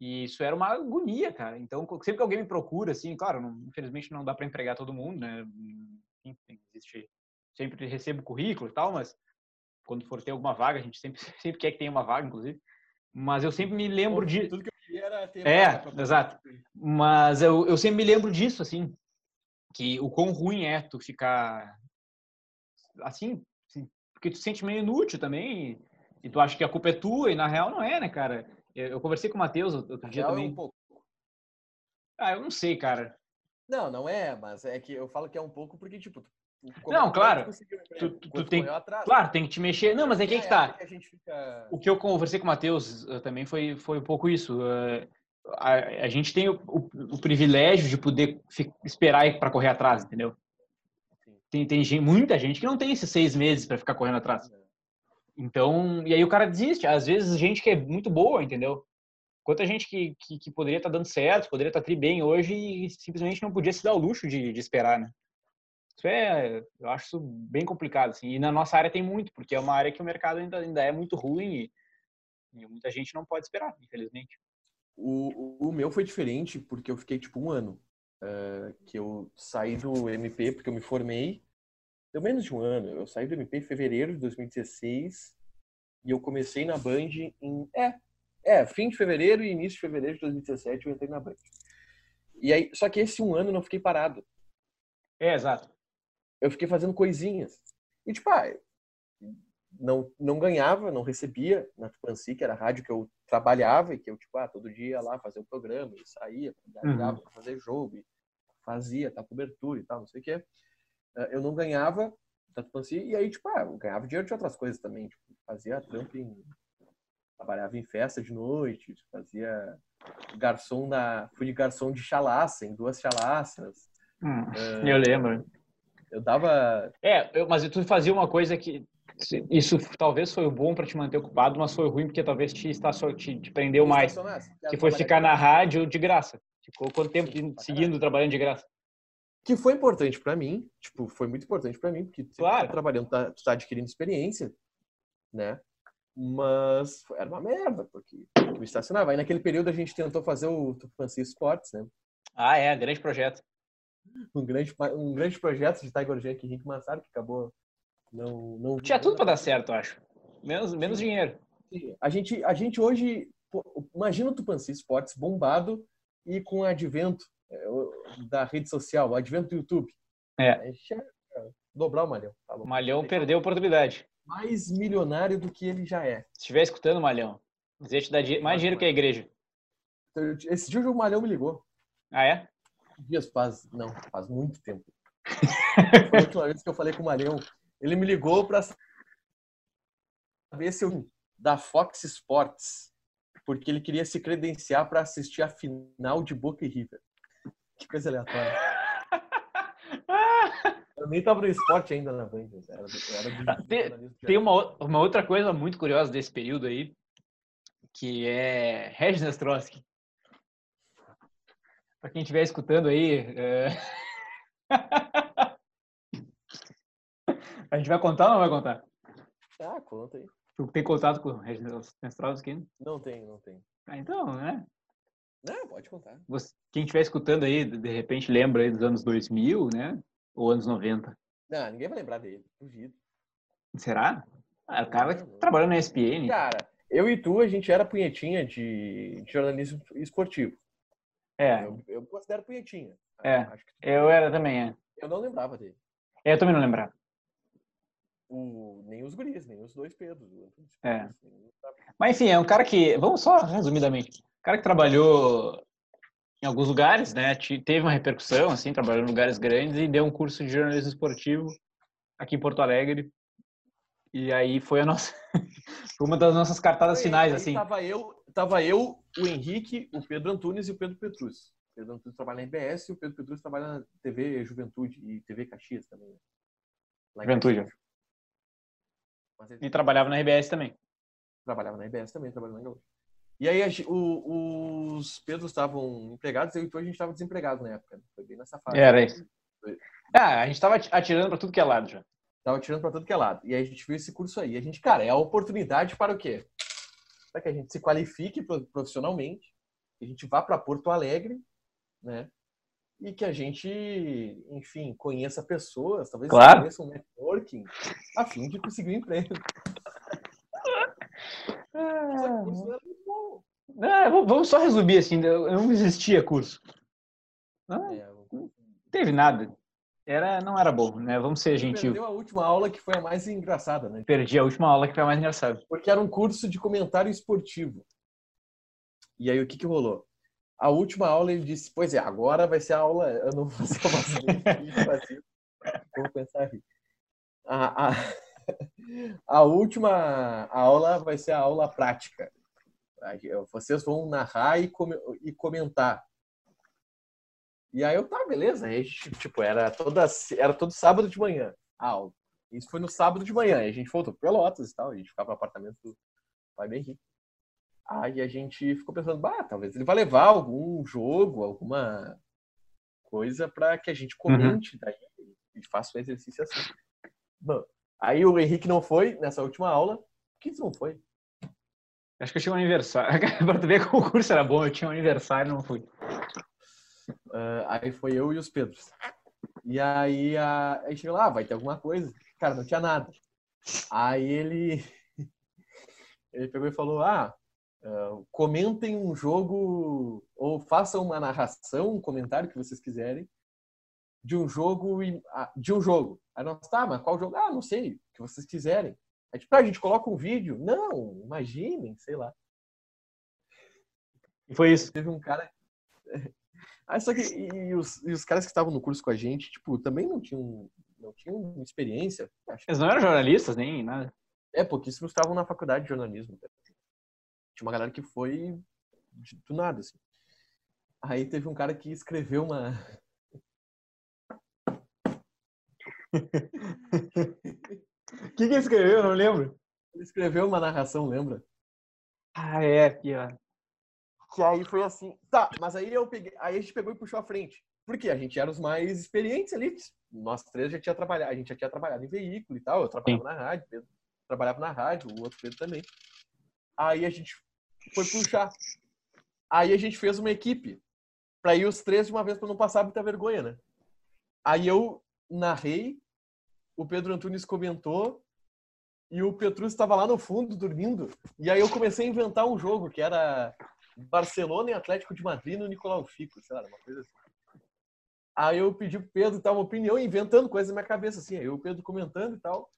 E isso era uma agonia, cara. Então, sempre que alguém me procura, assim, claro, não, infelizmente não dá para empregar todo mundo, né? Enfim, existe sempre recebo currículo e tal, mas quando for ter alguma vaga, a gente sempre, sempre quer que tenha uma vaga, inclusive. Mas eu sempre me lembro de. Tudo que eu queria era ter. É, exato. Mas eu, eu sempre me lembro disso, assim, que o quão ruim é tu ficar assim, assim porque tu se sente meio inútil também e, e, tu acha que a culpa é tua e na real não é, né, cara? Eu, eu conversei com o Matheus outro dia também. É um pouco. Ah, eu não sei, cara. Não, não é, mas é que eu falo que é um pouco porque, tipo, não, claro. Tu, tu, tu tem, claro, tem que te mexer. Não, mas é que, é que tá. Que fica... O que eu conversei com o Matheus uh, também foi, foi um pouco isso. Uh, a, a, gente tem o, o, o, privilégio de poder esperar para correr atrás, entendeu? Tem, tem gente, muita gente que não tem esses seis meses para ficar correndo atrás. É. Então, e aí o cara desiste. Às vezes, gente que é muito boa, entendeu? Quanta gente que, que, que poderia estar tá dando certo, poderia estar tá tri bem hoje e simplesmente não podia se dar o luxo de, de esperar, né? Isso é, eu acho isso bem complicado, assim. E na nossa área tem muito, porque é uma área que o mercado ainda, ainda é muito ruim e, e muita gente não pode esperar, infelizmente. O, o meu foi diferente, porque eu fiquei tipo um ano. Uh, que eu saí do MP porque eu me formei. Deu menos de um ano. Eu saí do MP em fevereiro de 2016 e eu comecei na Band em. É, é, fim de fevereiro e início de fevereiro de 2017 eu entrei na Band. E aí, só que esse um ano eu não fiquei parado. É, exato eu fiquei fazendo coisinhas. E, tipo, ah, não, não ganhava, não recebia na Tupanci, que era a rádio que eu trabalhava e que eu, tipo, ah, todo dia ia lá fazer o programa, e saía, uhum. fazer jogo, fazia, tá, cobertura e tal, não sei o quê. Ah, eu não ganhava da Tupanci, e aí, tipo, ah, eu ganhava dinheiro de outras coisas também, tipo, fazia trampo em... trabalhava em festa de noite, fazia garçom na... fui de garçom de chalaça, em duas chalaças. Hum, uh, eu lembro. Eu dava. É, eu, mas tu fazia uma coisa que. Isso talvez foi bom para te manter ocupado, mas foi ruim porque talvez te, te, te prendeu mais. Que foi ficar na rádio de graça. Ficou quanto tempo seguindo trabalhando de graça? Que foi importante para mim, tipo, foi muito importante para mim, porque claro. tá trabalhando, tá, tu tá adquirindo experiência, né? Mas era uma merda, porque tu estacionava. Aí naquele período a gente tentou fazer o Tupanci Sports, né? Ah, é, grande projeto um grande, um grande projeto de Tiger Jack e Rick Massaro que acabou não... não Tinha tudo para dar certo, eu acho. Menos, menos dinheiro. A gente, a gente hoje... Imagina o Tupanci Sports bombado e com o advento é, da rede social, o advento do YouTube. É. Dobrar o Malhão. Tá o Malhão perdeu a oportunidade. Mais milionário do que ele já é. Se estiver escutando, Malhão, te mais dinheiro que a igreja. Esse dia o Malhão me ligou. Ah, é? Dias faz, não, faz muito tempo. Foi a última vez que eu falei com o Marião. Ele me ligou para saber se eu da Fox Sports, porque ele queria se credenciar para assistir a final de Boca e River. Que coisa aleatória. Eu nem tava no esporte ainda na Band. Era, era tem, tem uma, uma outra coisa muito curiosa desse período aí, que é Regis Nestrowski. Para quem estiver escutando aí. É... a gente vai contar ou não vai contar? Ah, conta aí. Tu tem contato com o Reginaldo Nestrowski? Não tem, não tem. Ah, então, né? Não, pode contar. Você, quem estiver escutando aí, de repente lembra aí dos anos 2000, né? Ou anos 90? Não, ninguém vai lembrar dele, duvido. Será? Ah, o cara que trabalhou na ESPN. Cara, eu e tu, a gente era punhetinha de, de jornalismo esportivo. É. Eu, eu considero punhetinha. É. eu era também, é. Eu não lembrava dele. Eu também não lembrava. O, nem os guris, nem os dois Pedros. É. Mas enfim, é um cara que, vamos só resumidamente, um cara que trabalhou em alguns lugares, né? Teve uma repercussão, assim, trabalhou em lugares grandes e deu um curso de jornalismo esportivo aqui em Porto Alegre. E aí foi a nossa, foi uma das nossas cartadas foi, finais, assim. Tava eu, tava eu, o Henrique, o Pedro Antunes e o Pedro Petrus. O Pedro Antunes trabalha na IBS e o Pedro Petrus trabalha na TV Juventude e TV Caxias também. Né? Juventude. Ele... E trabalhava na RBS também. Trabalhava na RBS também, trabalhava na Gaúcha. E aí o, os Pedros estavam empregados, eu e o a gente estava desempregado na época. Né? Foi bem nessa fase. Era isso. Ah, a gente estava atirando para tudo que é lado já. Tava atirando para tudo que é lado. E aí a gente viu esse curso aí. A gente, cara, é a oportunidade para o quê? Para que a gente se qualifique profissionalmente, que a gente vá para Porto Alegre, né? E que a gente, enfim, conheça pessoas, talvez claro. conheça um networking, a fim de conseguir um emprego. É, vamos só resumir assim, não existia curso. Não, é, não teve nada. Era, não era bom, né? Vamos ser gentil. Perdeu a última aula que foi a mais engraçada, né? Perdi a última aula que foi a mais engraçada. Porque era um curso de comentário esportivo. E aí o que que rolou? A última aula ele disse, pois é, agora vai ser a aula, eu não vou fazer uma Vou pensar aqui. A, a, a última aula vai ser a aula prática. Vocês vão narrar e, com, e comentar. E aí eu, tá, beleza. Aí, tipo, era, toda, era todo sábado de manhã a aula. Isso foi no sábado de manhã. Aí a gente voltou para Pelotas e tal. A gente ficava no apartamento do pai do Henrique. Aí a gente ficou pensando, bah, talvez ele vai levar algum jogo, alguma coisa para que a gente comente uhum. daí e faça um exercício assim. Bom, aí o Henrique não foi nessa última aula. Por que você não foi? Acho que eu tinha um aniversário. para tu ver como o curso era bom, eu tinha um aniversário e não fui. Uh, aí foi eu e os Pedros. E aí, a, aí chegou lá, ah, vai ter alguma coisa. Cara, não tinha nada. Aí ele, ele pegou e falou, ah, uh, comentem um jogo ou façam uma narração, um comentário que vocês quiserem de um jogo de um jogo. Aí nós, tá, mas qual jogo? Ah, não sei, o que vocês quiserem. Aí tipo, ah, a gente coloca um vídeo. Não, imaginem, sei lá. E foi isso. Teve um cara ah, só que e os, e os caras que estavam no curso com a gente, tipo, também não tinham, não tinham experiência. Eles não eram jornalistas nem nada. É, pouquíssimos estavam na faculdade de jornalismo. Tinha uma galera que foi de, do nada, assim. Aí teve um cara que escreveu uma. O que, que ele escreveu? Eu não lembro. Ele escreveu uma narração, lembra? Ah, é, aqui, ó. Que aí foi assim, tá, mas aí eu peguei, aí a gente pegou e puxou a frente. Porque a gente era os mais experientes ali. Nós três já tinha trabalhado, a gente já tinha trabalhado em veículo e tal. Eu trabalhava Sim. na rádio, Pedro trabalhava na rádio, o outro Pedro também. Aí a gente foi puxar. Aí a gente fez uma equipe para ir os três de uma vez para não passar muita vergonha, né? Aí eu narrei, o Pedro Antunes comentou e o Petrus estava lá no fundo dormindo. E aí eu comecei a inventar um jogo que era Barcelona e Atlético de Madrid no Nicolau Fico, sei lá, uma coisa assim. Aí eu pedi pro Pedro dar uma opinião, inventando coisas na minha cabeça, assim. Aí o Pedro comentando e tal.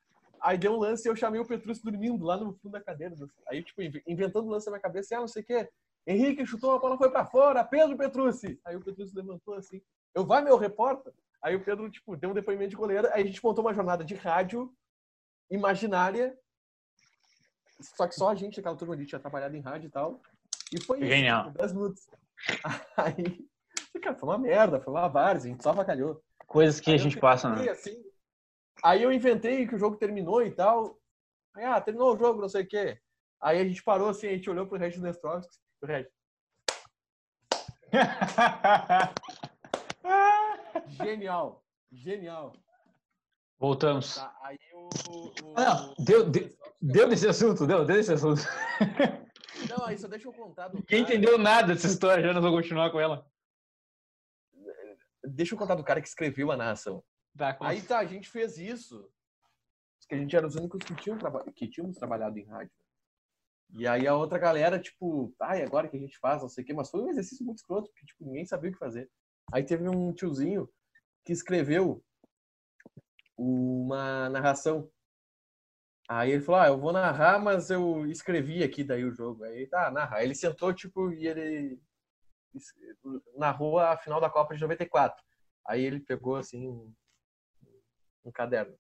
Aí deu um lance e eu chamei o Petrus dormindo lá no fundo da cadeira. Aí, tipo, inventando o lance na minha cabeça, ah, não sei o quê. Henrique chutou, a bola foi para fora, Pedro Petrucci. Aí o Petrucci levantou assim. Eu, vai, meu repórter. Aí o Pedro, tipo, deu um depoimento de goleiro. Aí a gente montou uma jornada de rádio imaginária. Só que só a gente, aquela turma ali, tinha trabalhado em rádio e tal. E foi Genial. isso, 10 minutos. Aí, cara, foi uma merda, foi uma várzea, a gente só avacalhou. Coisas que aí a gente passa, né? Assim, aí eu inventei que o jogo terminou e tal. Aí, ah, terminou o jogo, não sei o quê. Aí a gente parou assim, a gente olhou pro Regis Nestrovski, o Regis. genial, genial. Voltamos. Tá, aí o, o, ah, não, deu, deu, deu desse assunto, deu, deu desse assunto. Não, aí só deixa eu contar do Ninguém cara... entendeu nada dessa história, já nós vamos continuar com ela. Deixa eu contar do cara que escreveu a narração. Tá, aí tá, a gente fez isso. Que a gente era os únicos que, tinham traba... que tínhamos trabalhado em rádio. E aí a outra galera, tipo, ai, agora que a gente faz, não sei o quê, mas foi um exercício muito escroto, porque tipo, ninguém sabia o que fazer. Aí teve um tiozinho que escreveu uma narração Aí ele falou, ah, eu vou narrar, mas eu escrevi aqui daí o jogo. Aí tá, narra. Ele sentou, tipo, e ele narrou a final da Copa de 94. Aí ele pegou, assim, um, um caderno.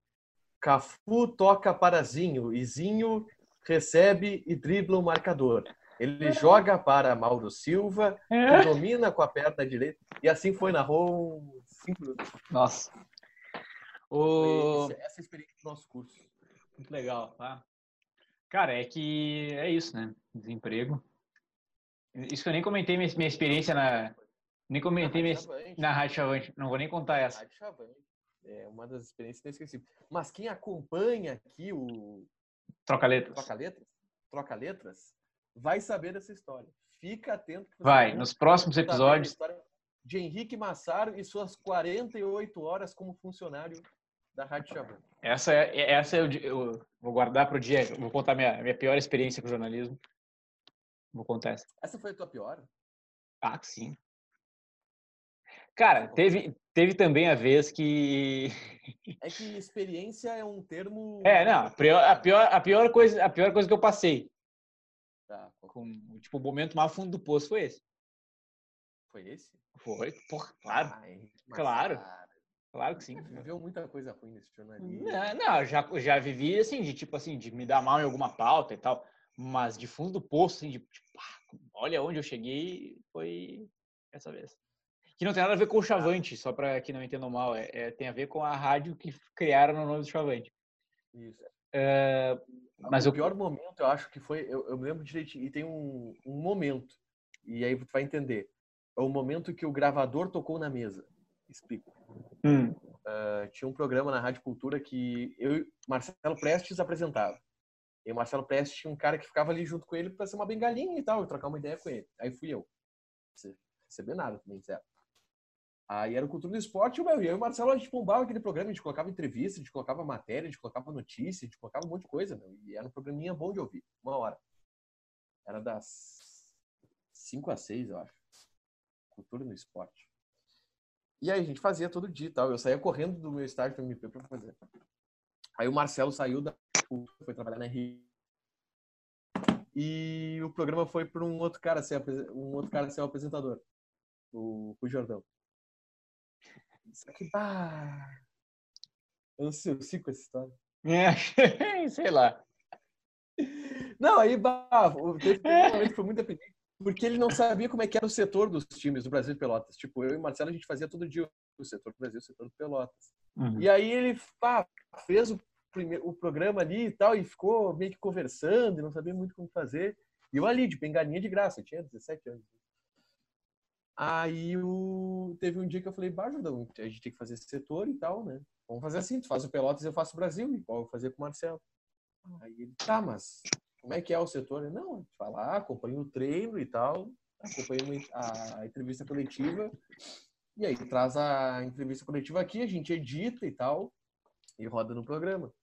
Cafu toca para Zinho, e Zinho recebe e dribla o marcador. Ele joga para Mauro Silva, que é. domina com a perna direita. E assim foi, narrou cinco minutos. Nossa. O... Essa é a experiência do nosso curso. Muito legal, tá? Cara, é que é isso, né? Desemprego. Isso que eu nem comentei minha, minha experiência na. Nem comentei na minha, Chavante. na Rádio Chavante. Não vou nem contar essa. Rádio Chavante. É uma das experiências inesquecíveis. Mas quem acompanha aqui o. Troca letras. Troca letras. Troca letras vai saber dessa história. Fica atento. vai, nos próximos episódios. De Henrique Massaro e suas 48 horas como funcionário da Rádio Chavão. Essa é, essa eu, eu vou guardar para o dia. Vou contar minha, minha pior experiência com jornalismo. Vou contar essa. Essa foi a tua pior? Ah, sim. Cara, teve, teve também a vez que. É que experiência é um termo. É, não. A pior, a pior, a pior, coisa, a pior coisa que eu passei Tá. Com, tipo, o momento mais fundo do poço foi esse. Foi esse? Foi, porra, claro. Ai, claro. Cara, claro que sim. Viveu muita coisa ruim nesse jornalismo. Não, não, já, já vivi assim, de tipo assim, de me dar mal em alguma pauta e tal. Mas de fundo do poço, assim, de tipo, olha onde eu cheguei, foi essa vez. Que não tem nada a ver com o Chavante, só para que não entendam mal. É, é, tem a ver com a rádio que criaram no nome do Chavante. Isso. Uh, mas o pior momento, eu acho que foi, eu, eu me lembro direitinho, e tem um, um momento, e aí tu vai entender. É o momento que o gravador tocou na mesa. Explico. Hum. Uh, tinha um programa na Rádio Cultura que eu Marcelo Prestes apresentava. E o Marcelo Prestes tinha um cara que ficava ali junto com ele para ser uma bengalinha e tal, e trocar uma ideia com ele. Aí fui eu. Sem receber nada também, certo? Aí era o Cultura do Esporte, meu, e eu e o Marcelo, a gente bombava aquele programa, a gente colocava entrevista, a gente colocava matéria, a gente colocava notícia, a gente colocava um monte de coisa, meu, e era um programinha bom de ouvir, uma hora. Era das 5 às 6, eu acho. Cultura no Esporte. E aí a gente fazia todo dia e tal. Eu saía correndo do meu estágio do MP pra fazer. Aí o Marcelo saiu da foi trabalhar na RI. E o programa foi para um outro cara ser um outro cara ser o apresentador, o, o Jordão. Só que, bah... Eu não sei, eu sigo com essa história. É, sei lá. Não, aí, bah, teve um momento que foi muito dependente, porque ele não sabia como é que era o setor dos times do Brasil de Pelotas. Tipo, eu e o Marcelo, a gente fazia todo dia o setor do Brasil, o setor do Pelotas. Uhum. E aí ele pá, fez o, primeiro, o programa ali e tal, e ficou meio que conversando, e não sabia muito como fazer. E eu ali, de bengalinha de graça, eu tinha 17 anos. Aí o... teve um dia que eu falei, bah, Jordão, a gente tem que fazer esse setor e tal, né? Vamos fazer assim, tu faz o Pelotas eu faço o Brasil, igual eu vou fazer com o Marcelo. Aí ele, tá, mas como é que é o setor? Eu, não, a gente vai lá, acompanha o treino e tal, acompanha a entrevista coletiva, e aí traz a entrevista coletiva aqui, a gente edita e tal, e roda no programa.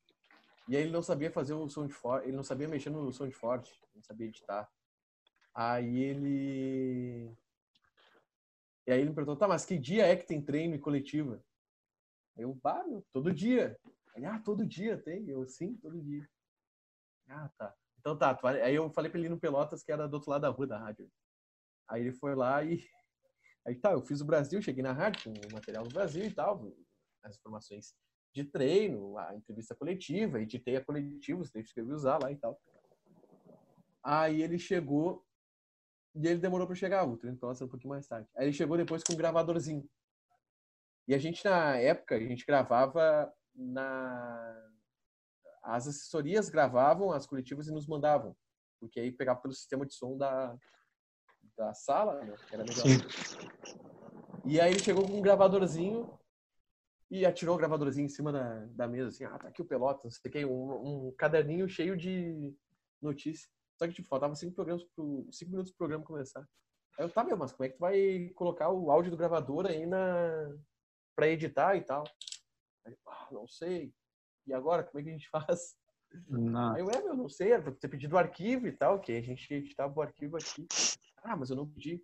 E aí ele não sabia fazer o som de forte, ele não sabia mexer no som de forte, não sabia editar. Aí ele e aí ele me perguntou, tá, mas que dia é que tem treino e coletiva? Eu, meu, todo dia. Ele, ah, todo dia tem? Eu, sim, todo dia. Ah, tá. Então tá, tu... aí eu falei pra ele no Pelotas que era do outro lado da rua da rádio. Aí ele foi lá e. Aí tá, eu fiz o Brasil, cheguei na rádio com o material do Brasil e tal, as informações de treino, a entrevista coletiva, editei a coletiva, os textos que eu ia usar lá e tal. Aí ele chegou e ele demorou para chegar, o treino começa um pouquinho mais tarde. Aí ele chegou depois com um gravadorzinho. E a gente, na época, a gente gravava na. As assessorias gravavam as coletivas e nos mandavam. Porque aí pegava pelo sistema de som da, da sala, né? Era melhor. Sim. E aí ele chegou com um gravadorzinho e atirou o gravadorzinho em cima da, da mesa, assim, ah, tá aqui o Pelotas, não sei o que, um, um caderninho cheio de notícias. Só que, tipo, faltava cinco, programas pro, cinco minutos pro programa começar. Aí eu, tá, meu, mas como é que tu vai colocar o áudio do gravador aí na... pra editar e tal? Aí, ah, não sei. E agora, como é que a gente faz? Não. Aí eu, é, meu, não sei, era pra ter pedido o arquivo e tal, que a gente editava o arquivo aqui. Ah, mas eu não pedi.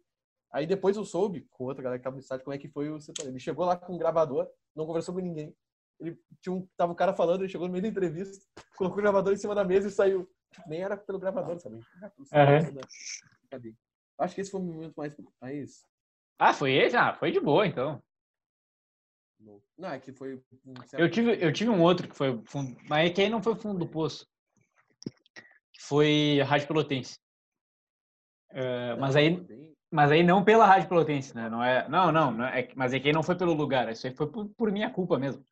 Aí depois eu soube, com outra galera que tava no estádio, como é que foi o setor. Ele chegou lá com um gravador, não conversou com ninguém. Ele tinha um, tava o cara falando, ele chegou no meio da entrevista, colocou o gravador em cima da mesa e saiu. Nem era pelo gravador, sabe? Uhum. Cadê? Acho que esse foi o momento mais, mais. Ah, foi esse? Ah, foi de boa, então. Não, é que foi. Eu tive, eu tive um outro que foi fundo, mas é que aí não foi fundo do poço. Foi a Rádio Pelotense. Uh, mas aí, mas aí não pela Rádio Pelotense, né? Não é, não, não, não é, mas é que aí não foi pelo lugar. Isso aí foi por, por minha culpa mesmo.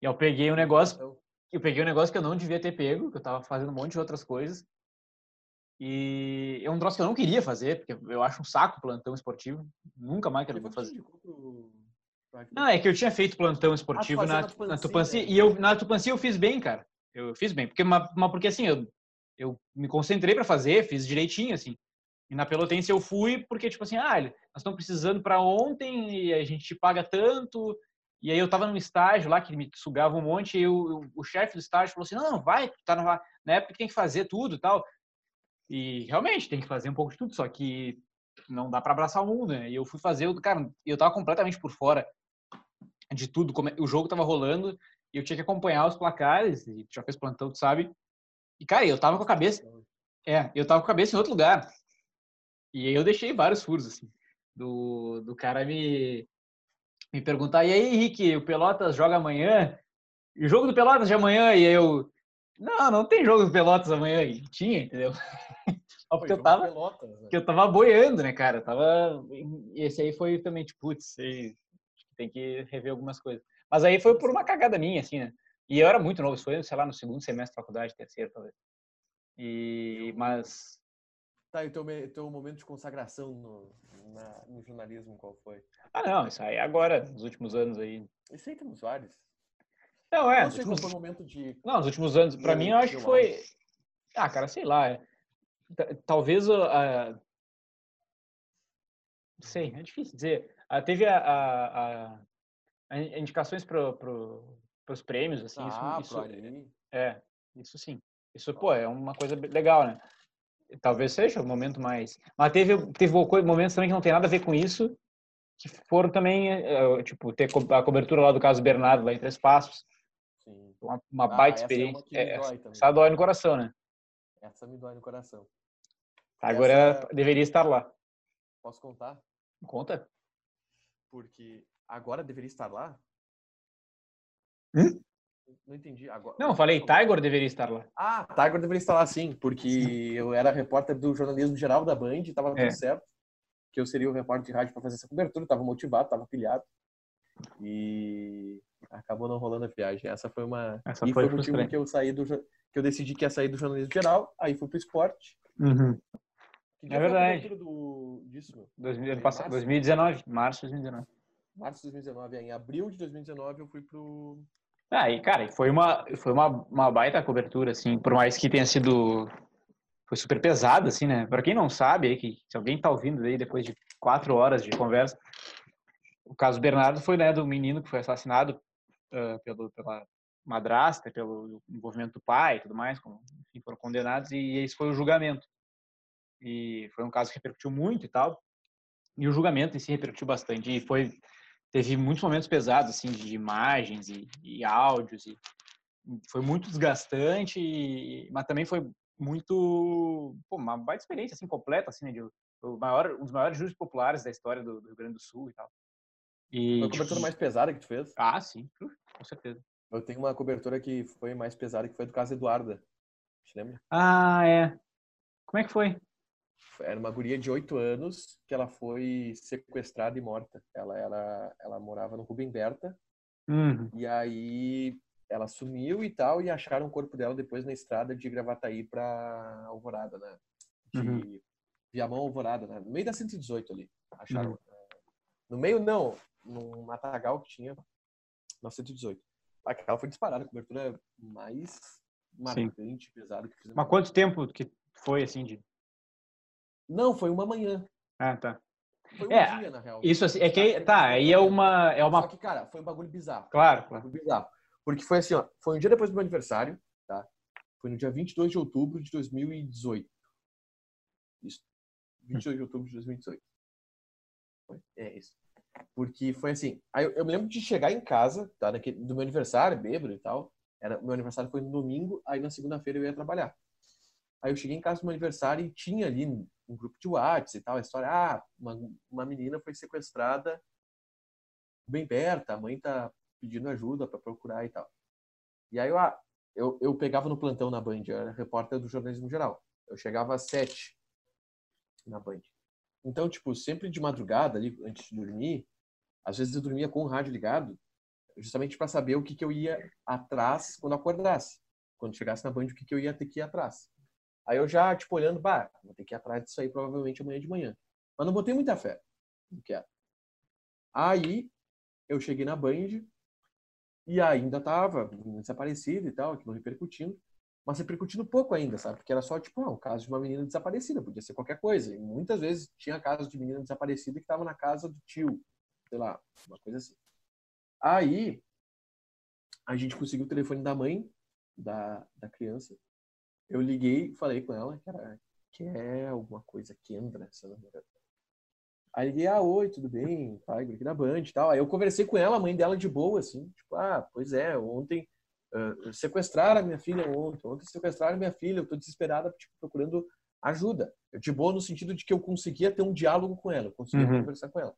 E eu peguei um negócio, então eu peguei um negócio que eu não devia ter pego, que eu tava fazendo um monte de outras coisas. E é um troço que eu não queria fazer, porque eu acho um saco plantão esportivo. Nunca mais quero fazer. Não, é que eu tinha feito plantão esportivo ah, na, na Tupanci, e eu na Tupanci eu fiz bem, cara. Eu fiz bem, porque mas, porque assim, eu, eu me concentrei para fazer, fiz direitinho assim. E na Pelotense eu fui porque tipo assim, ah, nós estamos precisando para ontem e a gente paga tanto. E aí eu tava num estágio lá que me sugava um monte e eu, o chefe do estágio falou assim: "Não, não vai, tá na, na época que tem que fazer tudo, e tal". E realmente tem que fazer um pouco de tudo, só que não dá para abraçar o mundo, né? E eu fui fazer, cara, eu tava completamente por fora de tudo. O jogo tava rolando e eu tinha que acompanhar os placares. E já fez plantão, tu sabe? E, cara, eu tava com a cabeça. É, eu tava com a cabeça em outro lugar. E aí eu deixei vários furos, assim. Do, do cara me, me perguntar: e aí, Henrique, o Pelotas joga amanhã? E o jogo do Pelotas de amanhã? E eu. Não, não tem jogo do Pelotas amanhã. E tinha, entendeu? porque eu tava, Pelotas, né? que eu tava boiando, né, cara? tava. Esse aí foi também, tipo, putz, tem que rever algumas coisas. Mas aí foi por uma cagada minha, assim, né? E eu era muito novo, isso foi, sei lá, no segundo semestre da faculdade, terceiro, talvez. E, mas... Tá, e o teu, teu momento de consagração no, na, no jornalismo, qual foi? Ah, não, isso aí agora, nos últimos anos aí. Isso aí temos vários. Não, é. Não sei últimos... qual foi o momento de... Não, nos últimos anos, pra mim, eu acho que foi... Ah, cara, sei lá, é... Talvez a... Não sei, é difícil dizer. Ah, teve a, a, a indicações para pro, os prêmios, assim, ah, isso, isso é, isso sim. Isso, pô, é uma coisa legal, né? Talvez seja o momento mais. Mas teve, teve momentos também que não tem nada a ver com isso, que foram também, eh, tipo, ter a cobertura lá do caso Bernardo, lá em Três Passos. Sim. Uma, uma ah, baita é experiência. É, essa dói no coração, né? Essa me dói no coração. Agora essa... deveria estar lá. Posso contar? Conta. Porque agora deveria estar lá? Hum? Não entendi. Agora... Não, falei Tiger deveria estar lá. Ah, Tiger deveria estar lá sim, porque eu era repórter do jornalismo geral da Band, estava tudo é. certo. Que eu seria o repórter de rádio para fazer essa cobertura, estava motivado, estava pilhado. E acabou não rolando a viagem. Essa foi uma. Essa e foi, foi o motivo que eu saí do que eu decidi que ia sair do jornalismo geral, aí fui pro esporte. Uhum. É verdade. Do, disso, 2000, março? 2019, março de 2019. Março de 2019, em abril de 2019 eu fui pro. Ah, e cara, foi uma, foi uma, uma baita cobertura, assim, por mais que tenha sido. Foi super pesado, assim, né? Pra quem não sabe, aí, que se alguém tá ouvindo aí depois de quatro horas de conversa, o caso Bernardo foi, né, do menino que foi assassinado uh, pelo, pela madrasta, pelo envolvimento do pai e tudo mais, como, enfim, foram condenados, e esse foi o julgamento e foi um caso que repercutiu muito e tal. E o julgamento em si repercutiu bastante e foi teve muitos momentos pesados assim de imagens e, e áudios e foi muito desgastante, e, mas também foi muito pô, uma baita experiência assim completa assim, né, de, o maior um dos maiores júris populares da história do, do, Rio Grande do Sul e tal. E foi a cobertura mais pesada que tu fez? Ah, sim, com certeza. Eu tenho uma cobertura que foi mais pesada que foi do caso Eduarda. Te lembra? Ah, é. Como é que foi? Era uma guria de oito anos que ela foi sequestrada e morta. Ela, ela, ela morava no Rubem Berta. Uhum. E aí ela sumiu e tal, e acharam o corpo dela depois na estrada de Gravataí para Alvorada, né? De uhum. Viamão Alvorada, né? No meio da 118 ali. Acharam. Uhum. No meio, não. No matagal que tinha na 118. Aquela foi disparada, a cobertura mais marcante, Sim. pesada que. Mas quanto tempo que foi, assim, de não, foi uma manhã. Ah, tá. Foi um é, dia, na real. Isso assim, é que, tá, aí é uma, é uma... Só que, cara, foi um bagulho bizarro. Claro, claro. Um bizarro. Porque foi assim, ó, foi um dia depois do meu aniversário, tá? Foi no dia 22 de outubro de 2018. Isso. 22 de outubro de 2018. É isso. Porque foi assim, aí eu, eu me lembro de chegar em casa, tá, do meu aniversário, bêbado e tal. Era, meu aniversário foi no domingo, aí na segunda-feira eu ia trabalhar. Aí eu cheguei em casa do meu aniversário e tinha ali um grupo de WhatsApp e tal, a história, ah, uma, uma menina foi sequestrada bem perto, a mãe tá pedindo ajuda para procurar e tal. E aí eu, ah, eu, eu pegava no plantão na Band, eu era repórter do jornalismo geral. Eu chegava às sete na Band. Então, tipo, sempre de madrugada ali, antes de dormir, às vezes eu dormia com o rádio ligado, justamente para saber o que, que eu ia atrás quando acordasse. Quando chegasse na Band, o que, que eu ia ter que ir atrás. Aí eu já, tipo, olhando, bah, vou ter que ir atrás disso aí provavelmente amanhã de manhã. Mas não botei muita fé. Não quero. Aí eu cheguei na Band e ainda tava desaparecida e tal, aquilo repercutindo. Mas repercutindo pouco ainda, sabe? Porque era só, tipo, ah, um caso de uma menina desaparecida, podia ser qualquer coisa. E muitas vezes tinha casos de menina desaparecida que estava na casa do tio, sei lá, uma coisa assim. Aí, a gente conseguiu o telefone da mãe da, da criança. Eu liguei, falei com ela, que era que é alguma coisa Kendra, se eu não me engano. Aí liguei, ah, oi, tudo bem? Pai, aqui da Band e tal. Aí eu conversei com ela, a mãe dela de boa, assim, tipo, ah, pois é, ontem uh, sequestraram a minha filha ontem, ontem sequestraram minha filha, eu tô desesperada, tipo, procurando ajuda. Eu de boa no sentido de que eu conseguia ter um diálogo com ela, eu conseguia uhum. conversar com ela.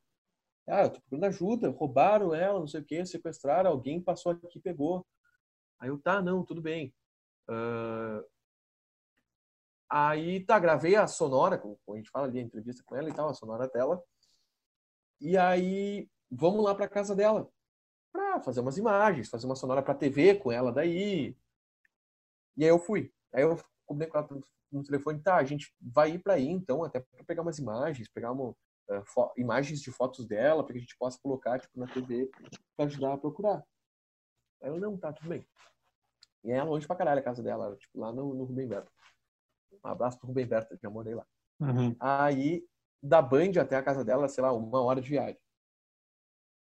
Ah, eu tô procurando ajuda, roubaram ela, não sei o quê, sequestraram, alguém passou aqui e pegou. Aí eu, tá, não, tudo bem. Uh... Aí, tá, gravei a sonora, como a gente fala ali, a entrevista com ela e tal, a sonora dela. E aí, vamos lá pra casa dela pra fazer umas imagens, fazer uma sonora pra TV com ela daí. E aí eu fui. Aí eu combinei com ela no telefone, tá, a gente vai ir pra aí então, até pra pegar umas imagens, pegar uma, uh, imagens de fotos dela, para que a gente possa colocar tipo, na TV para ajudar a procurar. Aí eu, não, tá, tudo bem. E é longe pra caralho a casa dela, tipo, lá no, no Rubem Berta. Um abraço pro Rubem Berta, já morei lá. Uhum. Aí, da Band até a casa dela, sei lá, uma hora de viagem.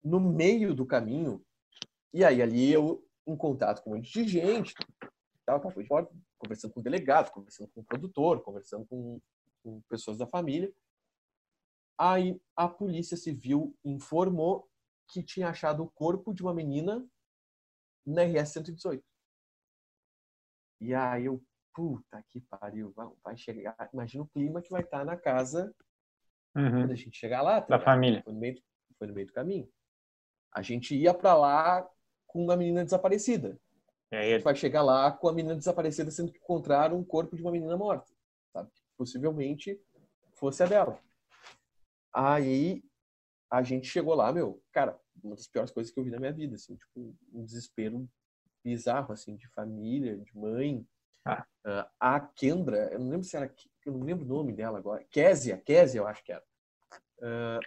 No meio do caminho, e aí ali eu, em contato com um monte de gente, tal, conversando com o delegado, conversando com o produtor, conversando com, com pessoas da família. Aí a Polícia Civil informou que tinha achado o corpo de uma menina na RS 118. E aí eu, puta que pariu, vai chegar. Imagina o clima que vai estar na casa uhum. quando a gente chegar lá. Tá da família. Foi no, meio, foi no meio do caminho. A gente ia para lá com uma menina desaparecida. É, a gente vai chegar lá com a menina desaparecida sendo que encontraram um corpo de uma menina morta. Sabe? Possivelmente fosse a dela. Aí a gente chegou lá, meu, cara, uma das piores coisas que eu vi na minha vida, assim, tipo, um desespero bizarro, assim, de família, de mãe. Ah. Uh, a Kendra, eu não lembro se era, eu não lembro o nome dela agora, Késia, Késia eu acho que era. Uh,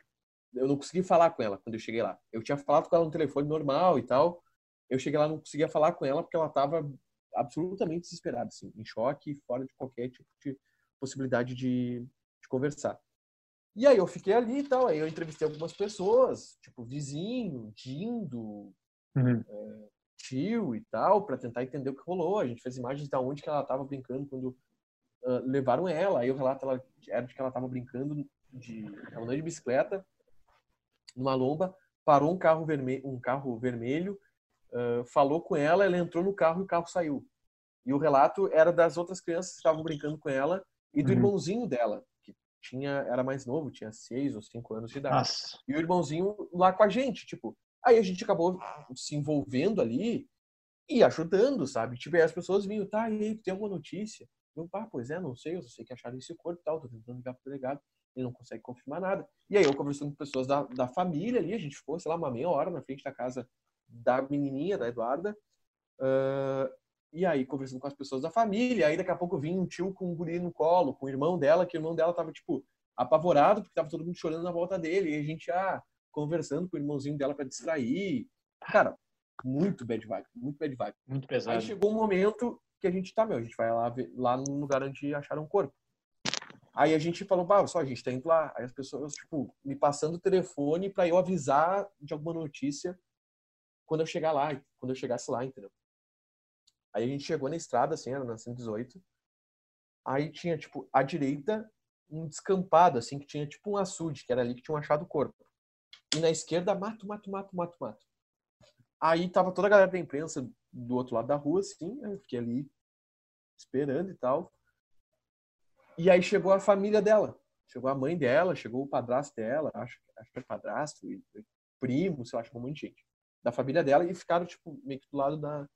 eu não consegui falar com ela quando eu cheguei lá. Eu tinha falado com ela no telefone normal e tal. Eu cheguei lá não conseguia falar com ela porque ela estava absolutamente desesperada, assim, em choque, fora de qualquer tipo de possibilidade de, de conversar. E aí eu fiquei ali e tal, aí eu entrevistei algumas pessoas, tipo vizinho, Dindo, uhum. é, tio e tal, para tentar entender o que rolou. A gente fez imagens de onde que ela estava brincando quando uh, levaram ela. Aí o relato ela, era de que ela estava brincando de, andando de bicicleta numa lomba, parou um carro vermelho, um carro vermelho, uh, falou com ela, ela entrou no carro e o carro saiu. E o relato era das outras crianças que estavam brincando com ela e do uhum. irmãozinho dela, tinha era mais novo, tinha seis ou cinco anos de idade. Nossa. E o irmãozinho lá com a gente, tipo. Aí a gente acabou se envolvendo ali e ajudando, sabe? Tipo, as pessoas vinham, tá, e aí, tem alguma notícia? Eu, ah, pois é, não sei, eu sei que acharam esse corpo e tal, tô tentando ligar pro delegado, ele não consegue confirmar nada. E aí eu conversando com pessoas da, da família ali, a gente ficou, sei lá, uma meia hora na frente da casa da menininha, da Eduarda, uh, e aí, conversando com as pessoas da família, aí daqui a pouco vinha um tio com um guri no colo, com o irmão dela, que o irmão dela tava, tipo, apavorado, porque tava todo mundo chorando na volta dele, e a gente já conversando com o irmãozinho dela para distrair. Cara, muito bad vibe, muito bad vibe. Muito pesado. Aí chegou um momento que a gente tá, meu, a gente vai lá, ver, lá no lugar onde acharam o corpo. Aí a gente falou, bah, só, a gente tá indo lá. Aí as pessoas, tipo, me passando o telefone para eu avisar de alguma notícia quando eu chegar lá, quando eu chegasse lá, entendeu? Aí a gente chegou na estrada, assim, era na 118. Aí tinha, tipo, à direita, um descampado, assim, que tinha, tipo, um açude, que era ali que tinham achado o corpo. E na esquerda, mato, mato, mato, mato, mato. Aí tava toda a galera da imprensa do outro lado da rua, assim, né? eu fiquei ali esperando e tal. E aí chegou a família dela. Chegou a mãe dela, chegou o padrasto dela, acho, acho que era padrasto, primo, sei lá, chegou um monte de gente. Da família dela e ficaram, tipo, meio que do lado da,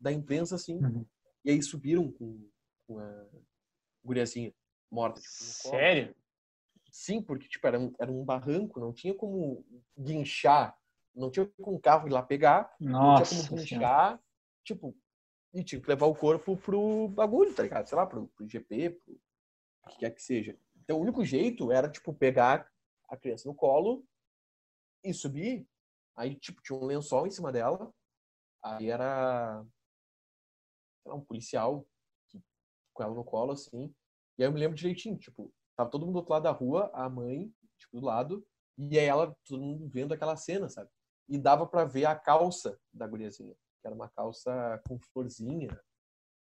da imprensa, assim. Uhum. E aí subiram com, com a guriazinha morta. Tipo, Sério? Sim, porque, tipo, era um, era um barranco, não tinha como guinchar, não tinha como o carro ir lá pegar, Nossa, não tinha como guinchar, tipo, e tinha que levar o corpo pro bagulho, tá ligado? Sei lá, pro, pro GP, pro o que quer que seja. Então, o único jeito era, tipo, pegar a criança no colo e subir. Aí, tipo, tinha um lençol em cima dela. Aí era um policial que, com ela no colo, assim. E aí eu me lembro direitinho, tipo, tava todo mundo do outro lado da rua, a mãe, tipo, do lado, e aí ela, todo mundo vendo aquela cena, sabe? E dava para ver a calça da guriazinha, que era uma calça com florzinha,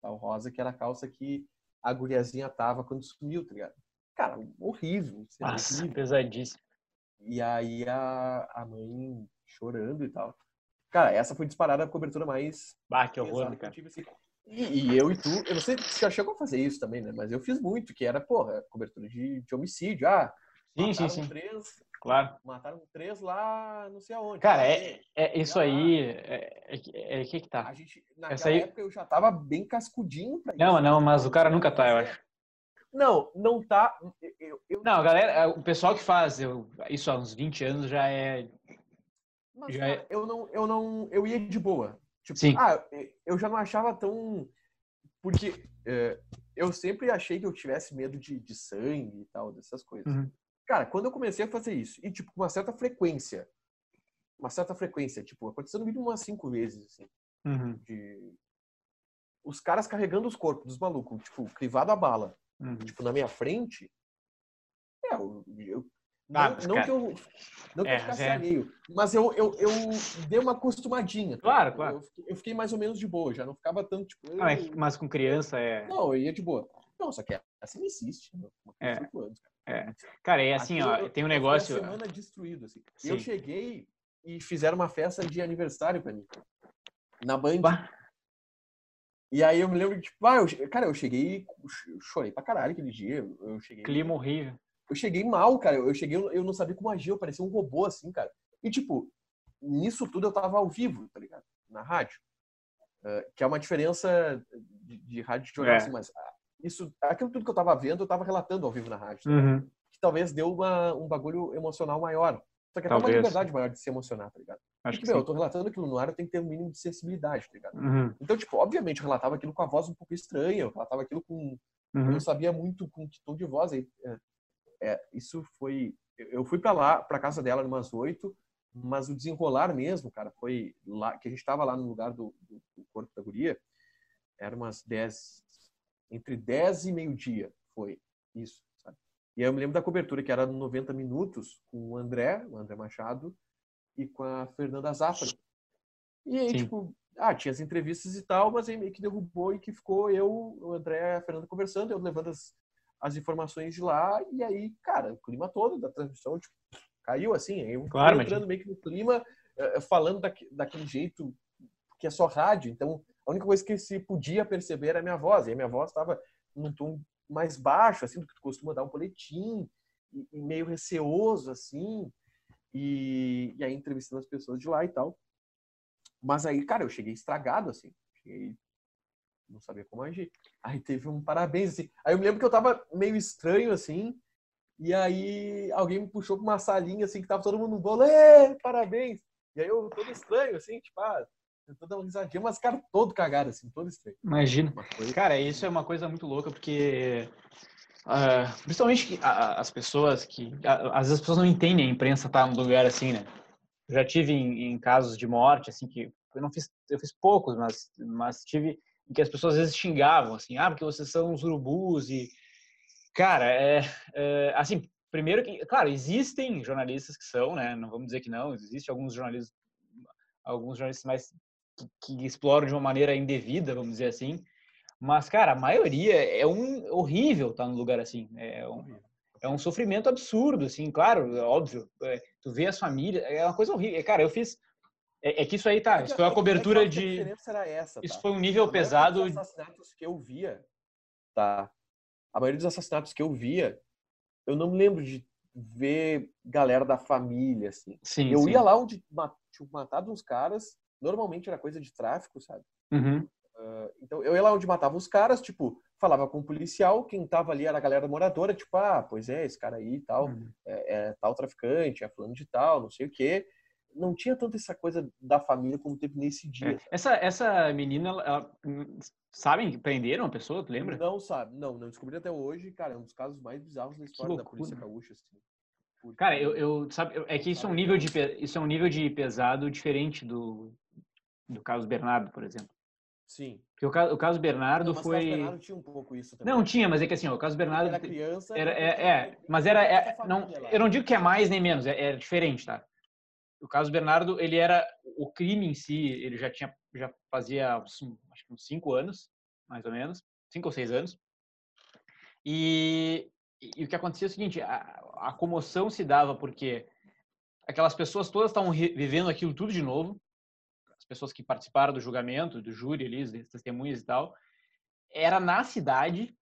tal rosa, que era a calça que a guriazinha tava quando sumiu, tá ligado? Cara, horrível. Nossa, horrível. pesadíssimo. E aí a, a mãe chorando e tal. Cara, essa foi disparada a cobertura mais. Bah, que horror, cara. Que assim. E, e, eu e tu, eu não sei se já chegou a fazer isso também, né? Mas eu fiz muito, que era, porra, cobertura de, de homicídio. Ah, sim, sim, sim. Três, claro. Mataram três lá, não sei aonde. Cara, é, é isso aí. É, é, é, que que tá? A gente, naquela aí... época eu já tava bem cascudinho pra Não, isso, não, mas o cara nunca tá, eu acho. Não, não tá. Eu, eu... Não, galera, o pessoal que faz eu, isso há uns 20 anos já é. Mas, já cara, é... eu não, eu não, eu ia de boa. Tipo, Sim. ah, eu já não achava tão. Porque é, eu sempre achei que eu tivesse medo de, de sangue e tal, dessas coisas. Uhum. Cara, quando eu comecei a fazer isso, e tipo, com uma certa frequência, uma certa frequência, tipo, aconteceu no mínimo umas cinco vezes, assim, uhum. de os caras carregando os corpos dos malucos, tipo, crivado a bala, uhum. tipo, na minha frente, é, eu, eu ah, não, não que eu, não que é, eu ficasse é. alheio, mas eu, eu, eu dei uma acostumadinha. Claro, claro. Eu, eu, fiquei mais ou menos de boa, já não ficava tanto, tipo... Eu... é, mas com criança é... Não, eu ia de boa. Não, só que assim existe. Né? É. Anos, cara. É. Cara, é assim, Aqui, ó, eu, tem um negócio. Uma semana destruído, assim. Sim. Eu cheguei e fizeram uma festa de aniversário pra mim. Na Band. Bah. E aí eu me lembro, tipo, ah, eu, cara, eu cheguei, eu chorei pra caralho aquele dia. Eu cheguei. Clima horrível. Eu cheguei mal, cara. Eu cheguei, eu não sabia como agir, eu parecia um robô, assim, cara. E, tipo, nisso tudo eu tava ao vivo, tá ligado? Na rádio. Uh, que é uma diferença de, de rádio de jornal, é. assim, mas isso, aquilo tudo que eu tava vendo, eu tava relatando ao vivo na rádio. Tá uhum. Que talvez deu uma, um bagulho emocional maior. Só que é uma liberdade maior de se emocionar, tá ligado? Acho Porque, meu, eu tô relatando aquilo no ar, eu tenho que ter um mínimo de sensibilidade, tá ligado? Uhum. Então, tipo, obviamente, eu relatava aquilo com a voz um pouco estranha, eu relatava aquilo com. Uhum. Eu não sabia muito com que tom de voz. É, é, isso foi. Eu fui para lá, para casa dela, umas oito, mas o desenrolar mesmo, cara, foi lá, que a gente tava lá no lugar do, do, do corpo da guria, era umas dez, entre 10 e meio-dia foi isso, sabe? E aí eu me lembro da cobertura, que era 90 minutos, com o André, o André Machado, e com a Fernanda Zafra. E aí, Sim. tipo, ah, tinha as entrevistas e tal, mas aí meio que derrubou e que ficou eu, o André e a Fernanda conversando, eu levando as, as informações de lá, e aí, cara, o clima todo da transmissão, tipo, caiu assim, eu claro, entrando meio que no clima, eh, falando daquele jeito que é só rádio, então a única coisa que se podia perceber era a minha voz. E a minha voz estava num tom mais baixo, assim, do que tu costuma dar um boletim, e, e meio receoso, assim. E, e aí entrevistando as pessoas de lá e tal. Mas aí, cara, eu cheguei estragado, assim. Cheguei, não sabia como agir. Aí teve um parabéns, assim. Aí eu me lembro que eu tava meio estranho, assim. E aí alguém me puxou pra uma salinha, assim, que tava todo mundo no bolo. Parabéns! E aí eu todo estranho, assim, tipo, ah, Tentou dar uma risadinha, mas, cara, todo cagado, assim, todo estranho. Imagina. Cara, isso é uma coisa muito louca, porque. Uh, principalmente uh, as pessoas que. Uh, às vezes as pessoas não entendem a imprensa tá num lugar assim, né? Eu já tive em, em, casos de morte, assim, que eu não fiz, eu fiz poucos, mas, mas tive que as pessoas às vezes xingavam, assim, ah, porque vocês são os urubus e. Cara, é, é assim, primeiro que, claro, existem jornalistas que são, né? Não vamos dizer que não, existem alguns jornalistas, alguns jornalistas mais que, exploram de uma maneira indevida, vamos dizer assim. Mas, cara, a maioria é um horrível estar tá num lugar assim. É um, é um sofrimento absurdo, assim, claro, óbvio. É, tu vê as famílias, é uma coisa horrível. Cara, eu fiz. É, é que isso aí tá. Isso foi uma cobertura é de. Essa, isso tá? foi um nível pesado. Os assassinatos que eu via, tá? A maioria dos assassinatos que eu via, eu não me lembro de ver galera da família, assim. Sim, eu sim. ia lá onde tinham matado uns caras, normalmente era coisa de tráfico, sabe? Uhum. Uh, então eu ia lá onde matava os caras, tipo, falava com o policial, quem tava ali era a galera moradora, tipo, ah, pois é, esse cara aí e tal, uhum. é, é, tal traficante, é falando de tal, não sei o quê. Não tinha tanto essa coisa da família como teve nesse dia. É. Essa, essa menina, ela, ela, sabem que prenderam a pessoa, tu lembra? Não sabe, não, não descobri até hoje, cara, é um dos casos mais bizarros da história da polícia gaúcha, assim. Porque... Cara, eu, eu sabe, é que isso é um nível de isso é um nível de pesado diferente do do Carlos Bernardo, por exemplo. Sim. Porque o caso, o caso Bernardo não, foi. O caso Bernardo tinha um pouco isso também. Não, tinha, mas é que assim, o caso Bernardo. Era criança. Era, é, é, mas era. É, não, eu não digo que é mais nem menos, é, é, diferente, tá? O caso Bernardo, ele era. O crime em si, ele já tinha. Já fazia, acho que uns cinco anos, mais ou menos. Cinco ou seis anos. E, e o que acontecia é o seguinte: a, a comoção se dava porque aquelas pessoas todas estavam vivendo aquilo tudo de novo pessoas que participaram do julgamento, do júri ali, as testemunhas e tal, era na cidade,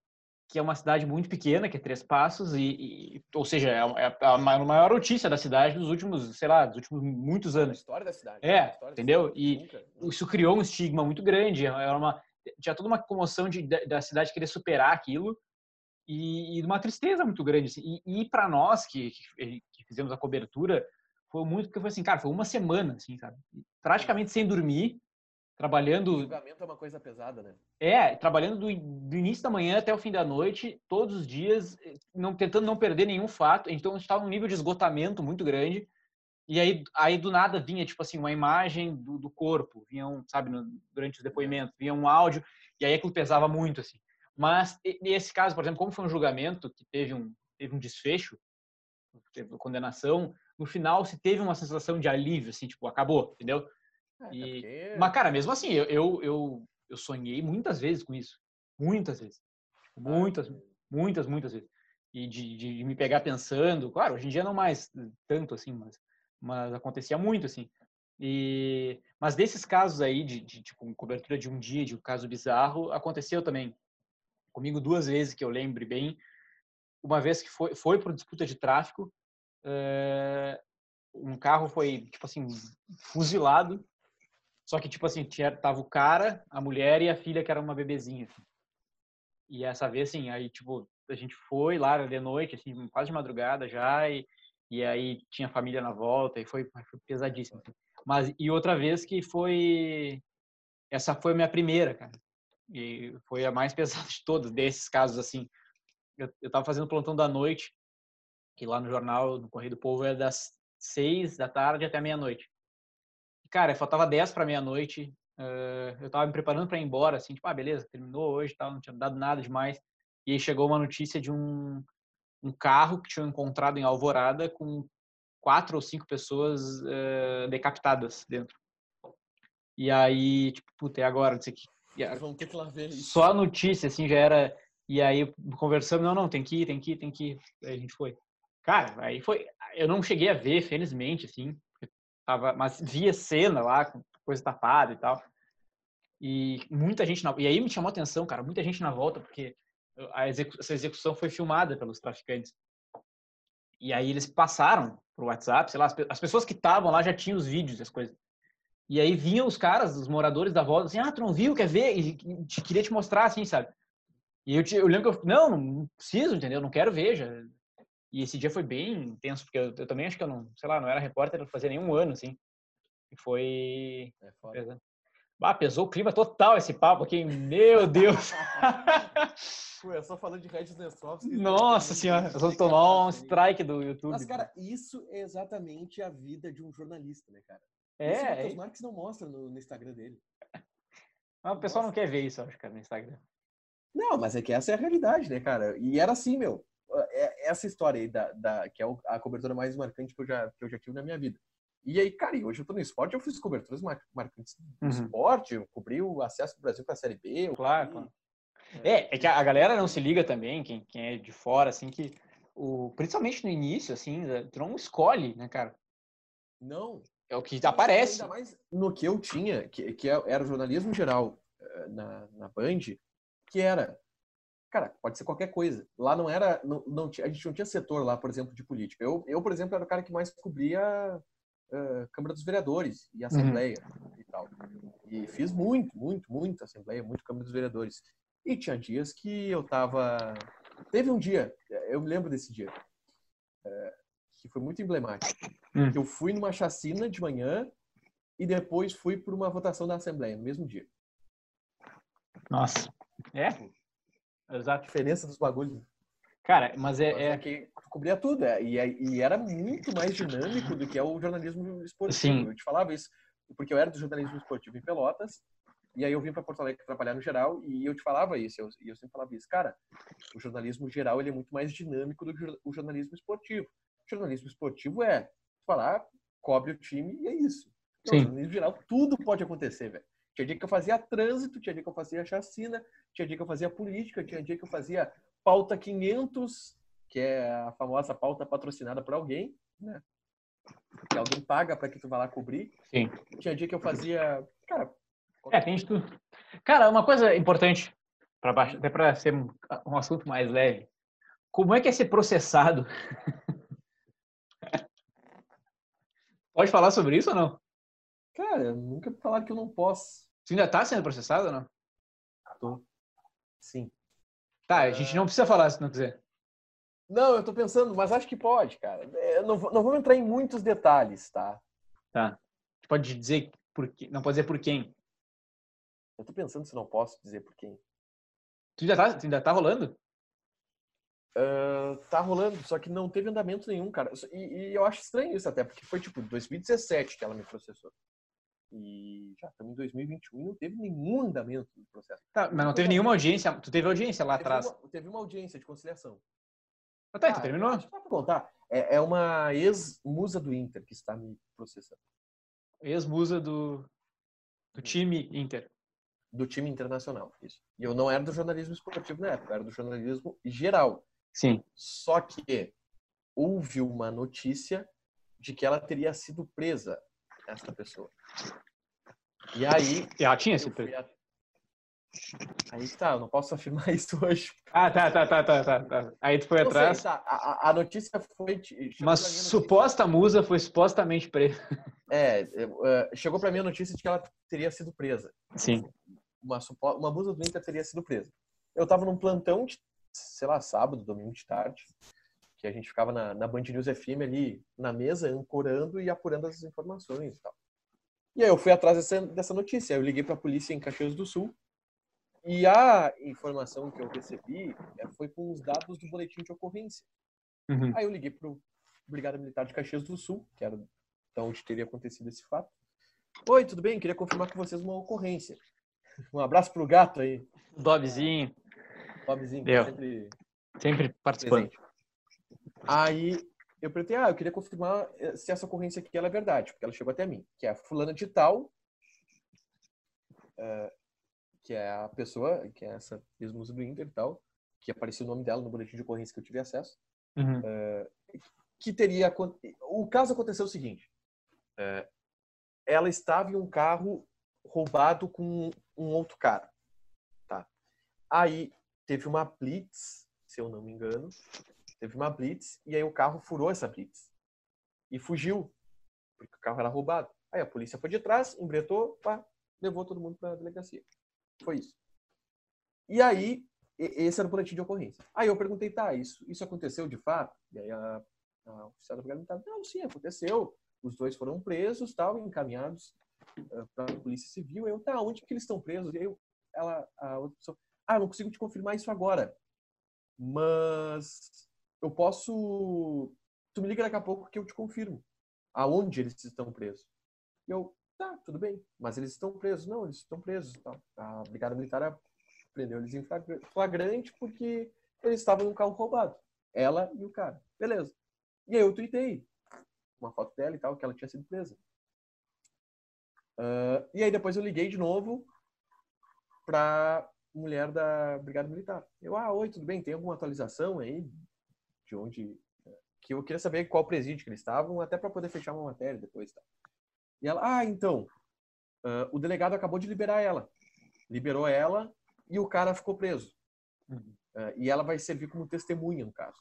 que é uma cidade muito pequena, que é Três Passos, e, e ou seja, é, é a maior notícia da cidade dos últimos, sei lá, dos últimos muitos anos. A história da cidade. É, entendeu? E nunca, isso criou um estigma muito grande, era uma, tinha toda uma comoção de, da cidade querer superar aquilo, e, e uma tristeza muito grande. Assim. E, e para nós que, que, fizemos a cobertura, foi muito porque foi assim, cara, foi uma semana, assim, sabe? Praticamente sem dormir, trabalhando. O julgamento é uma coisa pesada, né? É, trabalhando do, do, início da manhã até o fim da noite, todos os dias, não tentando não perder nenhum fato. Então a gente estava num nível de esgotamento muito grande. E aí, aí do nada vinha tipo assim uma imagem do, do corpo, vinha um, sabe, no, durante os depoimentos, vinha um áudio e aí aquilo pesava muito assim. Mas nesse caso, por exemplo, como foi um julgamento que teve um teve um desfecho, teve condenação, no final se teve uma sensação de alívio, assim, tipo, acabou, entendeu? É, e... porque... Mas, cara, mesmo assim, eu, eu, eu, eu, sonhei muitas vezes com isso. Muitas vezes. Muitas, muitas, muitas vezes. E de, de, de, me pegar pensando, claro, hoje em dia não mais tanto assim, mas, mas acontecia muito, assim. E, mas desses casos aí de, de tipo, cobertura de um dia, de um caso bizarro, aconteceu também comigo duas vezes que eu lembre bem. Uma vez que foi, foi por disputa de tráfico, é, um carro foi, tipo assim, fuzilado. Só que, tipo assim, tinha, tava o cara, a mulher e a filha, que era uma bebezinha. E essa vez, assim, aí, tipo, a gente foi lá de noite, assim, quase de madrugada já, e, e aí tinha família na volta, e foi, foi pesadíssimo. Assim. Mas, e outra vez que foi... Essa foi a minha primeira, cara. E foi a mais pesada de todas, desses casos, assim. Eu, eu tava fazendo plantão da noite, que lá no jornal, no Correio do Povo, é das seis da tarde até meia-noite. Cara, faltava dez para meia-noite. Uh, eu tava me preparando para ir embora, assim, tipo, ah, beleza, terminou hoje, tal, não tinha dado nada demais. E aí chegou uma notícia de um, um carro que tinham encontrado em Alvorada com quatro ou cinco pessoas uh, decapitadas dentro. E aí, tipo, puta, e agora? Não sei que. Vamos ter que lá ver isso. Só a notícia, assim, já era. E aí, conversando, não, não, tem que ir, tem que ir, tem que ir. Aí a gente foi. Cara, aí foi. Eu não cheguei a ver, felizmente, assim. Tava, mas via cena lá, coisa tapada e tal. E muita gente na. E aí me chamou a atenção, cara, muita gente na volta, porque a execu... essa execução foi filmada pelos traficantes. E aí eles passaram pro WhatsApp, sei lá, as pessoas que estavam lá já tinham os vídeos, as coisas. E aí vinham os caras, os moradores da volta, assim, ah, tu não viu, quer ver? E queria te mostrar, assim, sabe? E eu, te, eu lembro que eu, não, não preciso, entendeu? Não quero ver, já, e esse dia foi bem intenso, porque eu, eu, também acho que eu não, sei lá, não era repórter, não fazia nenhum ano, assim. E foi. É foda. Ah, pesou o clima total esse papo aqui, meu Deus! Pô, é só falando de Regis Nessovski. Né? Nossa senhora, nós vamos tomar um strike do YouTube. Mas, cara, isso é exatamente a vida de um jornalista, né, cara? É. Isso é o Marques não mostra no, no, Instagram dele. Mas o pessoal Nossa. não quer ver isso, acho, cara, no Instagram. Não, mas é que essa é a realidade, né, cara? E era assim, meu. Essa história aí, da, da, que é a cobertura mais marcante que eu, já, que eu já tive na minha vida. E aí, cara, hoje eu tô no esporte, eu fiz coberturas marcantes no uhum. esporte, eu cobri o acesso do Brasil para a Série B. Claro, claro. É, é que a galera não se liga também, quem, quem é de fora, assim, que o, principalmente no início, assim, tu não escolhe, né, cara? Não. É o que aparece. Ainda mais no que eu tinha, que, que é, era jornalismo geral eh, na, na Band, que era, cara, pode ser qualquer coisa. Lá não era, não, não a gente não tinha setor lá, por exemplo, de política. Eu, eu por exemplo, era o cara que mais cobria uh, Câmara dos Vereadores e uhum. Assembleia uhum. e tal. E fiz muito, muito, muito Assembleia, muito Câmara dos Vereadores. E tinha dias que eu tava. Teve um dia, eu me lembro desse dia, uh, que foi muito emblemático. Uhum. Eu fui numa chacina de manhã e depois fui para uma votação da Assembleia, no mesmo dia. Nossa. É? Exato. A diferença dos bagulhos. Cara, mas é. Mas é... é que cobria tudo, é, e, é, e, era muito mais dinâmico do que é o jornalismo esportivo. Sim. Eu te falava isso, porque eu era do jornalismo esportivo em Pelotas, e aí eu vim para Porto Alegre trabalhar no geral, e eu te falava isso, eu, e eu sempre falava isso. Cara, o jornalismo geral ele é muito mais dinâmico do que o jornalismo esportivo. O jornalismo esportivo é falar, cobre o time e é isso. Então, Sim. O jornalismo geral, tudo pode acontecer, velho. Tinha dia que eu fazia trânsito, tinha dia que eu fazia chacina, tinha dia que eu fazia política, tinha dia que eu fazia pauta 500, que é a famosa pauta patrocinada por alguém, né? Que alguém paga para que tu vá lá cobrir. Sim. Tinha dia que eu fazia, cara, é, tem de tudo. Cara, uma coisa importante para baixo, até para ser um, um assunto mais leve. Como é que é ser processado? Pode falar sobre isso ou não? Cara, nunca falaram que eu não posso. Você ainda tá sendo processado ou não? Tô. Sim. Tá, a gente não precisa falar se não quiser. Não, eu tô pensando, mas acho que pode, cara. Eu não, não vamos entrar em muitos detalhes, tá? Tá. Pode dizer por quê? Não pode dizer por quem. Eu tô pensando se não posso dizer por quem. Tu ainda tá, tu ainda tá rolando? Uh, tá rolando, só que não teve andamento nenhum, cara. E, e, eu acho estranho isso até, porque foi tipo 2017 que ela me processou. E já estamos em 2021 e não teve nenhum andamento do processo. Tá, mas não teve nenhuma audiência. Tu teve audiência lá teve atrás? Uma, teve uma audiência de conciliação. Ah, tá, então ah, terminou? Deixa eu contar. É, é uma ex-musa do Inter que está me processando. Ex-musa do, do time Inter. Do time internacional, isso. E eu não era do jornalismo esportivo na época, eu era do jornalismo geral. Sim. Só que houve uma notícia de que ela teria sido presa essa pessoa. E aí. Ela tinha sido presa. Aí tá, eu não posso afirmar isso hoje. Ah, tá, tá, tá, tá, tá. tá. Aí tu foi não atrás. Sei, tá. a, a, notícia foi. Uma suposta musa foi supostamente presa. É, uh, chegou para mim a notícia de que ela teria sido presa. Sim. Uma, uma musa do Inter teria sido presa. Eu tava num plantão de, sei lá, sábado, domingo de tarde que a gente ficava na, na Band News FM ali na mesa, ancorando e apurando as informações e tal. E aí eu fui atrás dessa, dessa notícia. Eu liguei para a polícia em Caxias do Sul e a informação que eu recebi é, foi com os dados do boletim de ocorrência. Uhum. Aí eu liguei para o Brigada Militar de Caxias do Sul, que era então onde teria acontecido esse fato. Oi, tudo bem? Queria confirmar com vocês uma ocorrência. Um abraço pro gato aí. Dobzinho. Dobzinho, Deu. sempre, sempre participando. Presente. Aí eu perguntei, ah, eu queria confirmar eh, se essa ocorrência aqui ela é verdade, porque ela chegou até mim, que é a fulana de tal, uh, que é a pessoa, que é essa ex-musa do Inter e tal, que apareceu o nome dela no boletim de ocorrência que eu tive acesso, uhum. uh, que teria... O caso aconteceu o seguinte, uh, ela estava em um carro roubado com um outro cara, tá? Aí teve uma blitz, se eu não me engano, Teve uma blitz e aí o carro furou essa blitz e fugiu, porque o carro era roubado. Aí a polícia foi de trás, embretou, pá, levou todo mundo para a delegacia. Foi isso. E aí, esse era o boletim de ocorrência. Aí eu perguntei, tá, isso, isso aconteceu de fato? E aí a, a oficial da brigada não, sim, aconteceu. Os dois foram presos, tal, encaminhados uh, para a polícia civil. Eu, tá, onde que eles estão presos? E aí eu, ela, a outra pessoa, ah, não consigo te confirmar isso agora. Mas eu posso. Tu me liga daqui a pouco que eu te confirmo aonde eles estão presos. E eu, tá, tudo bem, mas eles estão presos. Não, eles estão presos. Tá. A Brigada Militar prendeu eles em flagrante porque eles estavam num carro roubado. Ela e o cara. Beleza. E aí eu tuitei uma foto dela e tal, que ela tinha sido presa. Uh, e aí depois eu liguei de novo pra mulher da Brigada Militar. Eu, ah, oi, tudo bem? Tem alguma atualização aí de onde que eu queria saber qual presídio que eles estavam, até para poder fechar uma matéria depois. Tá? E ela, ah, então, uh, o delegado acabou de liberar ela. Liberou ela e o cara ficou preso. Uhum. Uh, e ela vai servir como testemunha, no caso.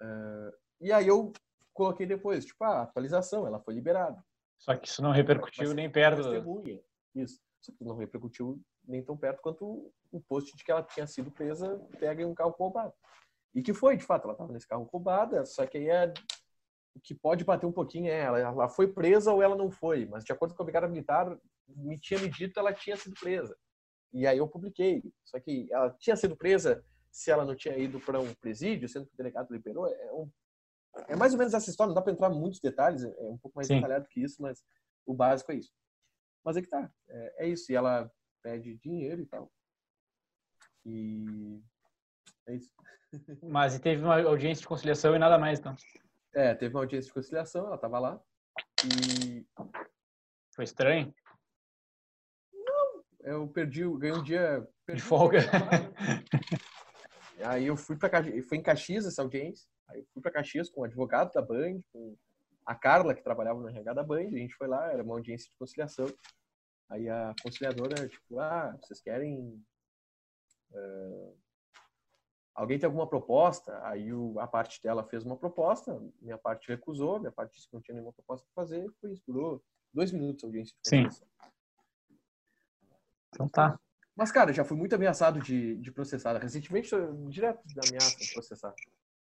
Uh, e aí eu coloquei depois, tipo, a ah, atualização, ela foi liberada. Só que isso não repercutiu nem perto. Testemunha. Isso. Só que não repercutiu nem tão perto quanto o post de que ela tinha sido presa, pega em um carro roubado. E que foi, de fato, ela estava nesse carro roubada, só que aí é o que pode bater um pouquinho é ela, ela foi presa ou ela não foi, mas de acordo com a brigada militar, me tinha me dito ela tinha sido presa. E aí eu publiquei. Só que ela tinha sido presa se ela não tinha ido para um presídio, sendo que o delegado liberou. É, um, é mais ou menos essa história, não dá para entrar em muitos detalhes, é um pouco mais Sim. detalhado que isso, mas o básico é isso. Mas é que tá, é, é isso. E ela pede dinheiro e tal. E é isso. Mas e teve uma audiência de conciliação e nada mais, então? É, teve uma audiência de conciliação, ela tava lá. E. Foi estranho? Não, eu perdi, ganhei um dia. de folga. Aí eu fui para foi em Caxias essa audiência. Aí eu fui para Caxias com o advogado da Band, com a Carla, que trabalhava no RH da Band. A gente foi lá, era uma audiência de conciliação. Aí a conciliadora, tipo, ah, vocês querem. Uh, alguém tem alguma proposta? Aí o, a parte dela fez uma proposta, minha parte recusou, minha parte disse que não tinha nenhuma proposta para fazer. Foi isso, durou dois minutos a audiência. Sim. Então tá. Mas, cara, já fui muito ameaçado de, de processar. Recentemente, direto de ameaça de processar.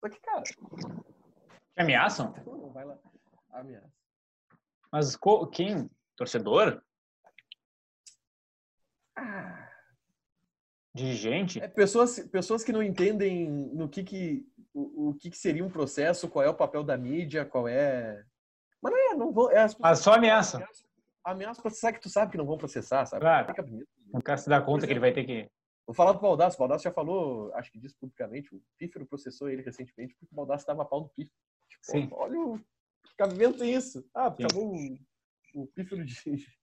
Só que, cara. Te ameaçam? Não, vai lá. Ameaça. Mas quem? Torcedor? Ah. Dirigente? É, pessoas, pessoas que não entendem no que, que o, o que, que seria um processo, qual é o papel da mídia, qual é. Mas não é, não vou. É Mas só ameaça. Ameaça, ameaça processar que tu sabe que não vão processar, sabe? Claro. O cara se dá conta que ele vai ter que. Vou falar do Baldasso. O Baldasso já falou, acho que disse publicamente, o Pífero processou ele recentemente porque o Baldasso dava pau do Pífero. Tipo, Sim. olha o cabimento isso. Ah, acabou o, o Pífero de.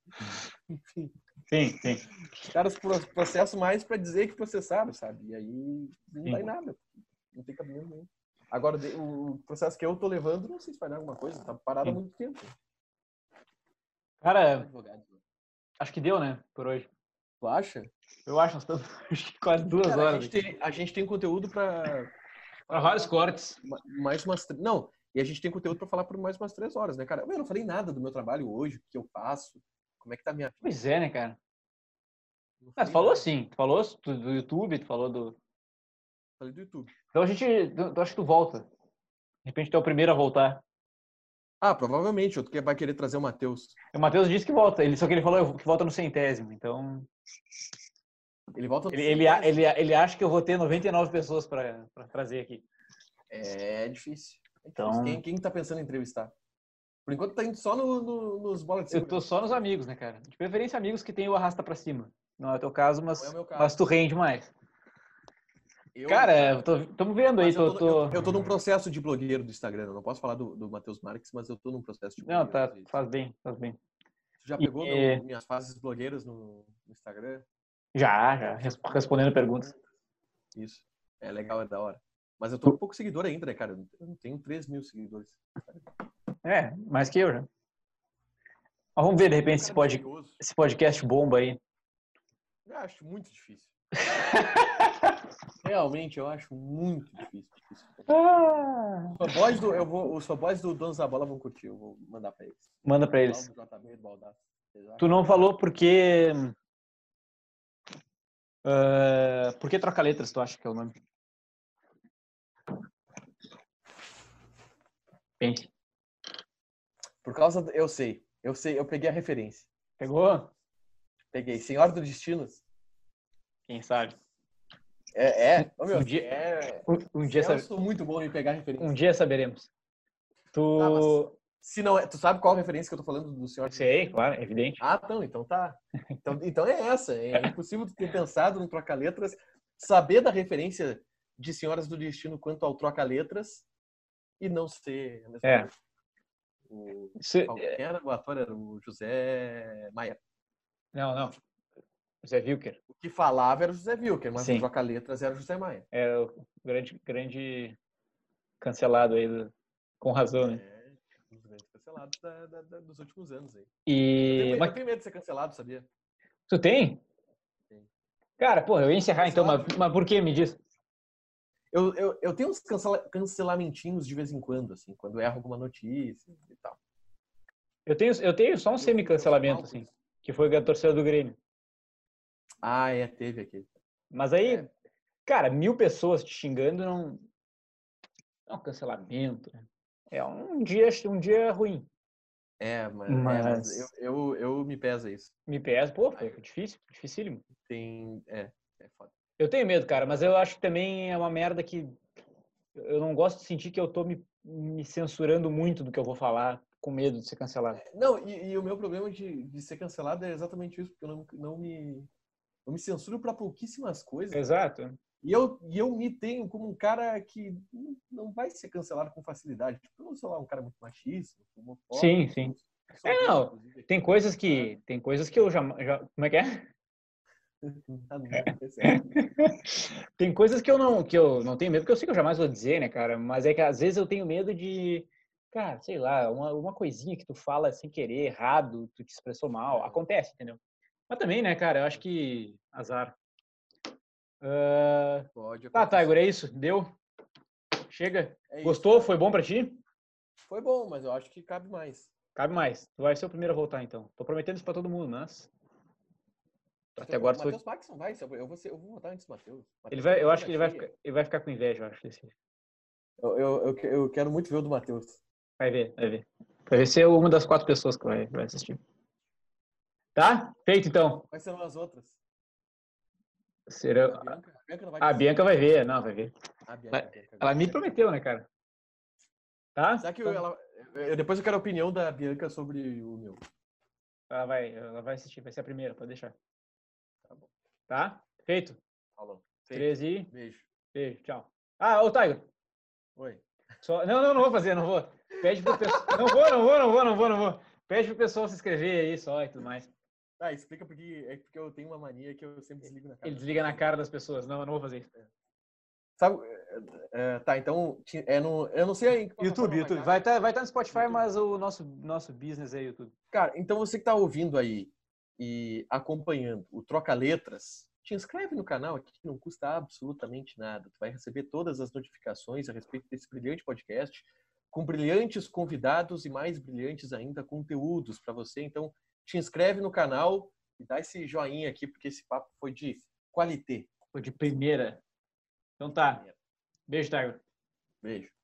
Enfim. Sim, sim. Os caras processam mais para dizer que processaram, sabe? E aí não sim. dá em nada. Não tem cabimento nenhum. Agora, o processo que eu tô levando, não sei se vai dar alguma coisa, tá parado há muito tempo. Cara, acho que deu, né, por hoje. Tu acha? Eu acho, nós estamos quase duas Cara, horas. A gente, tem, a gente tem conteúdo para. Para vários cortes. Mais umas. Não, e a gente tem conteúdo para falar por mais umas três horas, né, cara? Eu não falei nada do meu trabalho hoje, o que eu faço, como é que tá a minha. Pois é, né, cara? Ah, tu falou sim, tu falou do, YouTube, tu falou do. Falei do YouTube. Então a gente. Eu acho que tu volta. De repente tu é o primeiro a voltar. Ah, provavelmente. Outro que vai querer trazer o Matheus. O Matheus disse que volta. Ele, só que ele falou que volta no centésimo. Então. Ele volta ele, ele, ele, ele, acha que eu vou ter 99 pessoas para trazer aqui. É difícil. É então... Quem, quem tá pensando em entrevistar? Por enquanto tá indo só no, no, nos bolas de cima. Eu tô só nos amigos, né, cara? De preferência amigos que tem o arrasta para cima. Não é o teu caso, mas, é caso. mas tu rende mais. Eu, cara, estamos vendo aí. Tô, eu, tô, tô... Eu, eu, tô num processo de blogueiro do Instagram. Eu não posso falar do, do Matheus Marques, mas eu tô num processo de Não, tá, faz bem, faz bem. Tu já pegou e... no, minhas fases blogueiras no, no, Instagram? Já, já. Respondendo perguntas. Isso. É legal, é da hora. Mas eu tô com pouco seguidor ainda, né, cara? Eu não tenho 3 mil seguidores. É, mais que eu já. Mas vamos ver, de repente, esse, pod... esse podcast bomba aí. Eu acho muito difícil. Realmente, eu acho muito difícil. difícil. Ah. Os fanboys do, eu vou, os fanboys do Donos da Bola vão curtir, eu vou mandar pra eles. Manda pra eles. Tu não falou porque... Uh, por que troca letras, tu acha que é o nome? Pense. Por causa... Do, eu sei. Eu sei, eu peguei a referência. Pegou? Peguei. Senhora do Destinos. Quem sabe? É, é. Ô, meu, um dia, é... um, um dia eu sou muito bom em pegar referência. Um dia saberemos. Tu... Ah, se não é, tu sabe qual referência que eu tô falando do senhor? Sei, claro, é evidente. Ah, então, então tá. Então, então é essa. É impossível tu ter pensado no troca-letras, saber da referência de Senhoras do Destino quanto ao troca-letras e não ser. É. O, Cê, quem era o ator? Era o José Maia. Não, não. José Wilker. que falava era o José Wilker, mas Sim. o troca-letras era o José Maia. Era o grande, grande cancelado aí, do... com razão, né? É, um dos grandes cancelados da, da, da, dos últimos anos aí. E... Eu tenho, mas... eu tenho medo de ser cancelado, sabia? Tu tem? Cara, porra, eu ia encerrar então, mas, mas por que me diz? Eu, eu, eu tenho uns cancela, cancelamentinhos de vez em quando, assim, quando erro alguma notícia e tal. Eu tenho, eu tenho só um semi-cancelamento, assim, que foi a torcida do Grêmio. Ah, é, teve aqui. Mas aí, é. cara, mil pessoas te xingando não. É um cancelamento. Né? É um dia, um dia ruim. É, mas, mas... É, mas eu, eu, eu, me pesa isso. Me pesa, pô, é difícil, dificílimo. Tem. É, é foda. Eu tenho medo, cara, mas eu acho que também é uma merda que eu não gosto de sentir que eu tô me, me censurando muito do que eu vou falar com medo de ser cancelado. É, não, e, e o meu problema de, de ser cancelado é exatamente isso, porque eu não, não me eu me censuro para pouquíssimas coisas. Exato. E eu, e eu me tenho como um cara que não vai ser cancelado com facilidade. Tipo, eu não sou lá um cara muito machista, homofóbico. Sim, sim. É, não, tem coisas que tem coisas que eu já, já como é que é? tem coisas que eu não que eu não tenho medo, porque eu sei que eu jamais vou dizer, né, cara? Mas é que às vezes eu tenho medo de, cara, sei lá, uma, uma coisinha que tu fala sem querer, errado, tu te expressou mal, acontece, entendeu? Mas também, né, cara, eu acho que azar. Uh... Pode. Tá, Tiger, é isso? Deu? Chega? É Gostou? Foi bom para ti? Foi bom, mas eu acho que cabe mais. Cabe mais. Tu vai ser o primeiro a voltar, então. Tô prometendo isso pra todo mundo, mas... Até agora o Matheus foi... vai. Eu vou, ser, eu vou votar antes do Matheus. Ele vai, eu acho que ele vai, ficar, ele vai ficar com inveja, eu acho. Desse... Eu, eu, eu, eu quero muito ver o do Matheus. Vai ver, vai ver. Vai ver ser uma das quatro pessoas que vai, vai assistir. Tá? Feito então. Quais serão as outras? Será... A Bianca, a Bianca, vai, a Bianca vai ver, não, vai ver. Bianca, ela me prometeu, né, cara? Tá? Será que então... ela... eu, depois eu quero a opinião da Bianca sobre o meu. Ela vai, ela vai assistir, vai ser a primeira, pode deixar. Tá. Tá? Feito? Falou. Feito. 13 Beijo. Beijo, tchau. Ah, ô Tiger. Oi. Só... Não, não, não vou fazer, não vou. Pede pro pessoal. não vou, não vou, não vou, não vou, não vou. Pede pro pessoal se inscrever aí só e tudo mais. Ah, explica porque é porque eu tenho uma mania que eu sempre desligo na cara. Ele desliga na cara das pessoas. Não, eu não vou fazer isso. É. Sabe? É, é tá, então é no, eu não sei YouTube, YouTube. Vai estar tá, vai tá no Spotify, YouTube. mas o nosso nosso business é YouTube. Cara, então você que tá ouvindo aí e acompanhando o Troca Letras, te inscreve no canal aqui, não custa absolutamente nada. Tu vai receber todas as notificações a respeito desse brilhante podcast, com brilhantes convidados e mais brilhantes ainda conteúdos para você. Então, te inscreve no canal e dá esse joinha aqui, porque esse papo foi de qualité. Foi de primeira. Então tá. Beijo, Tiger. Beijo.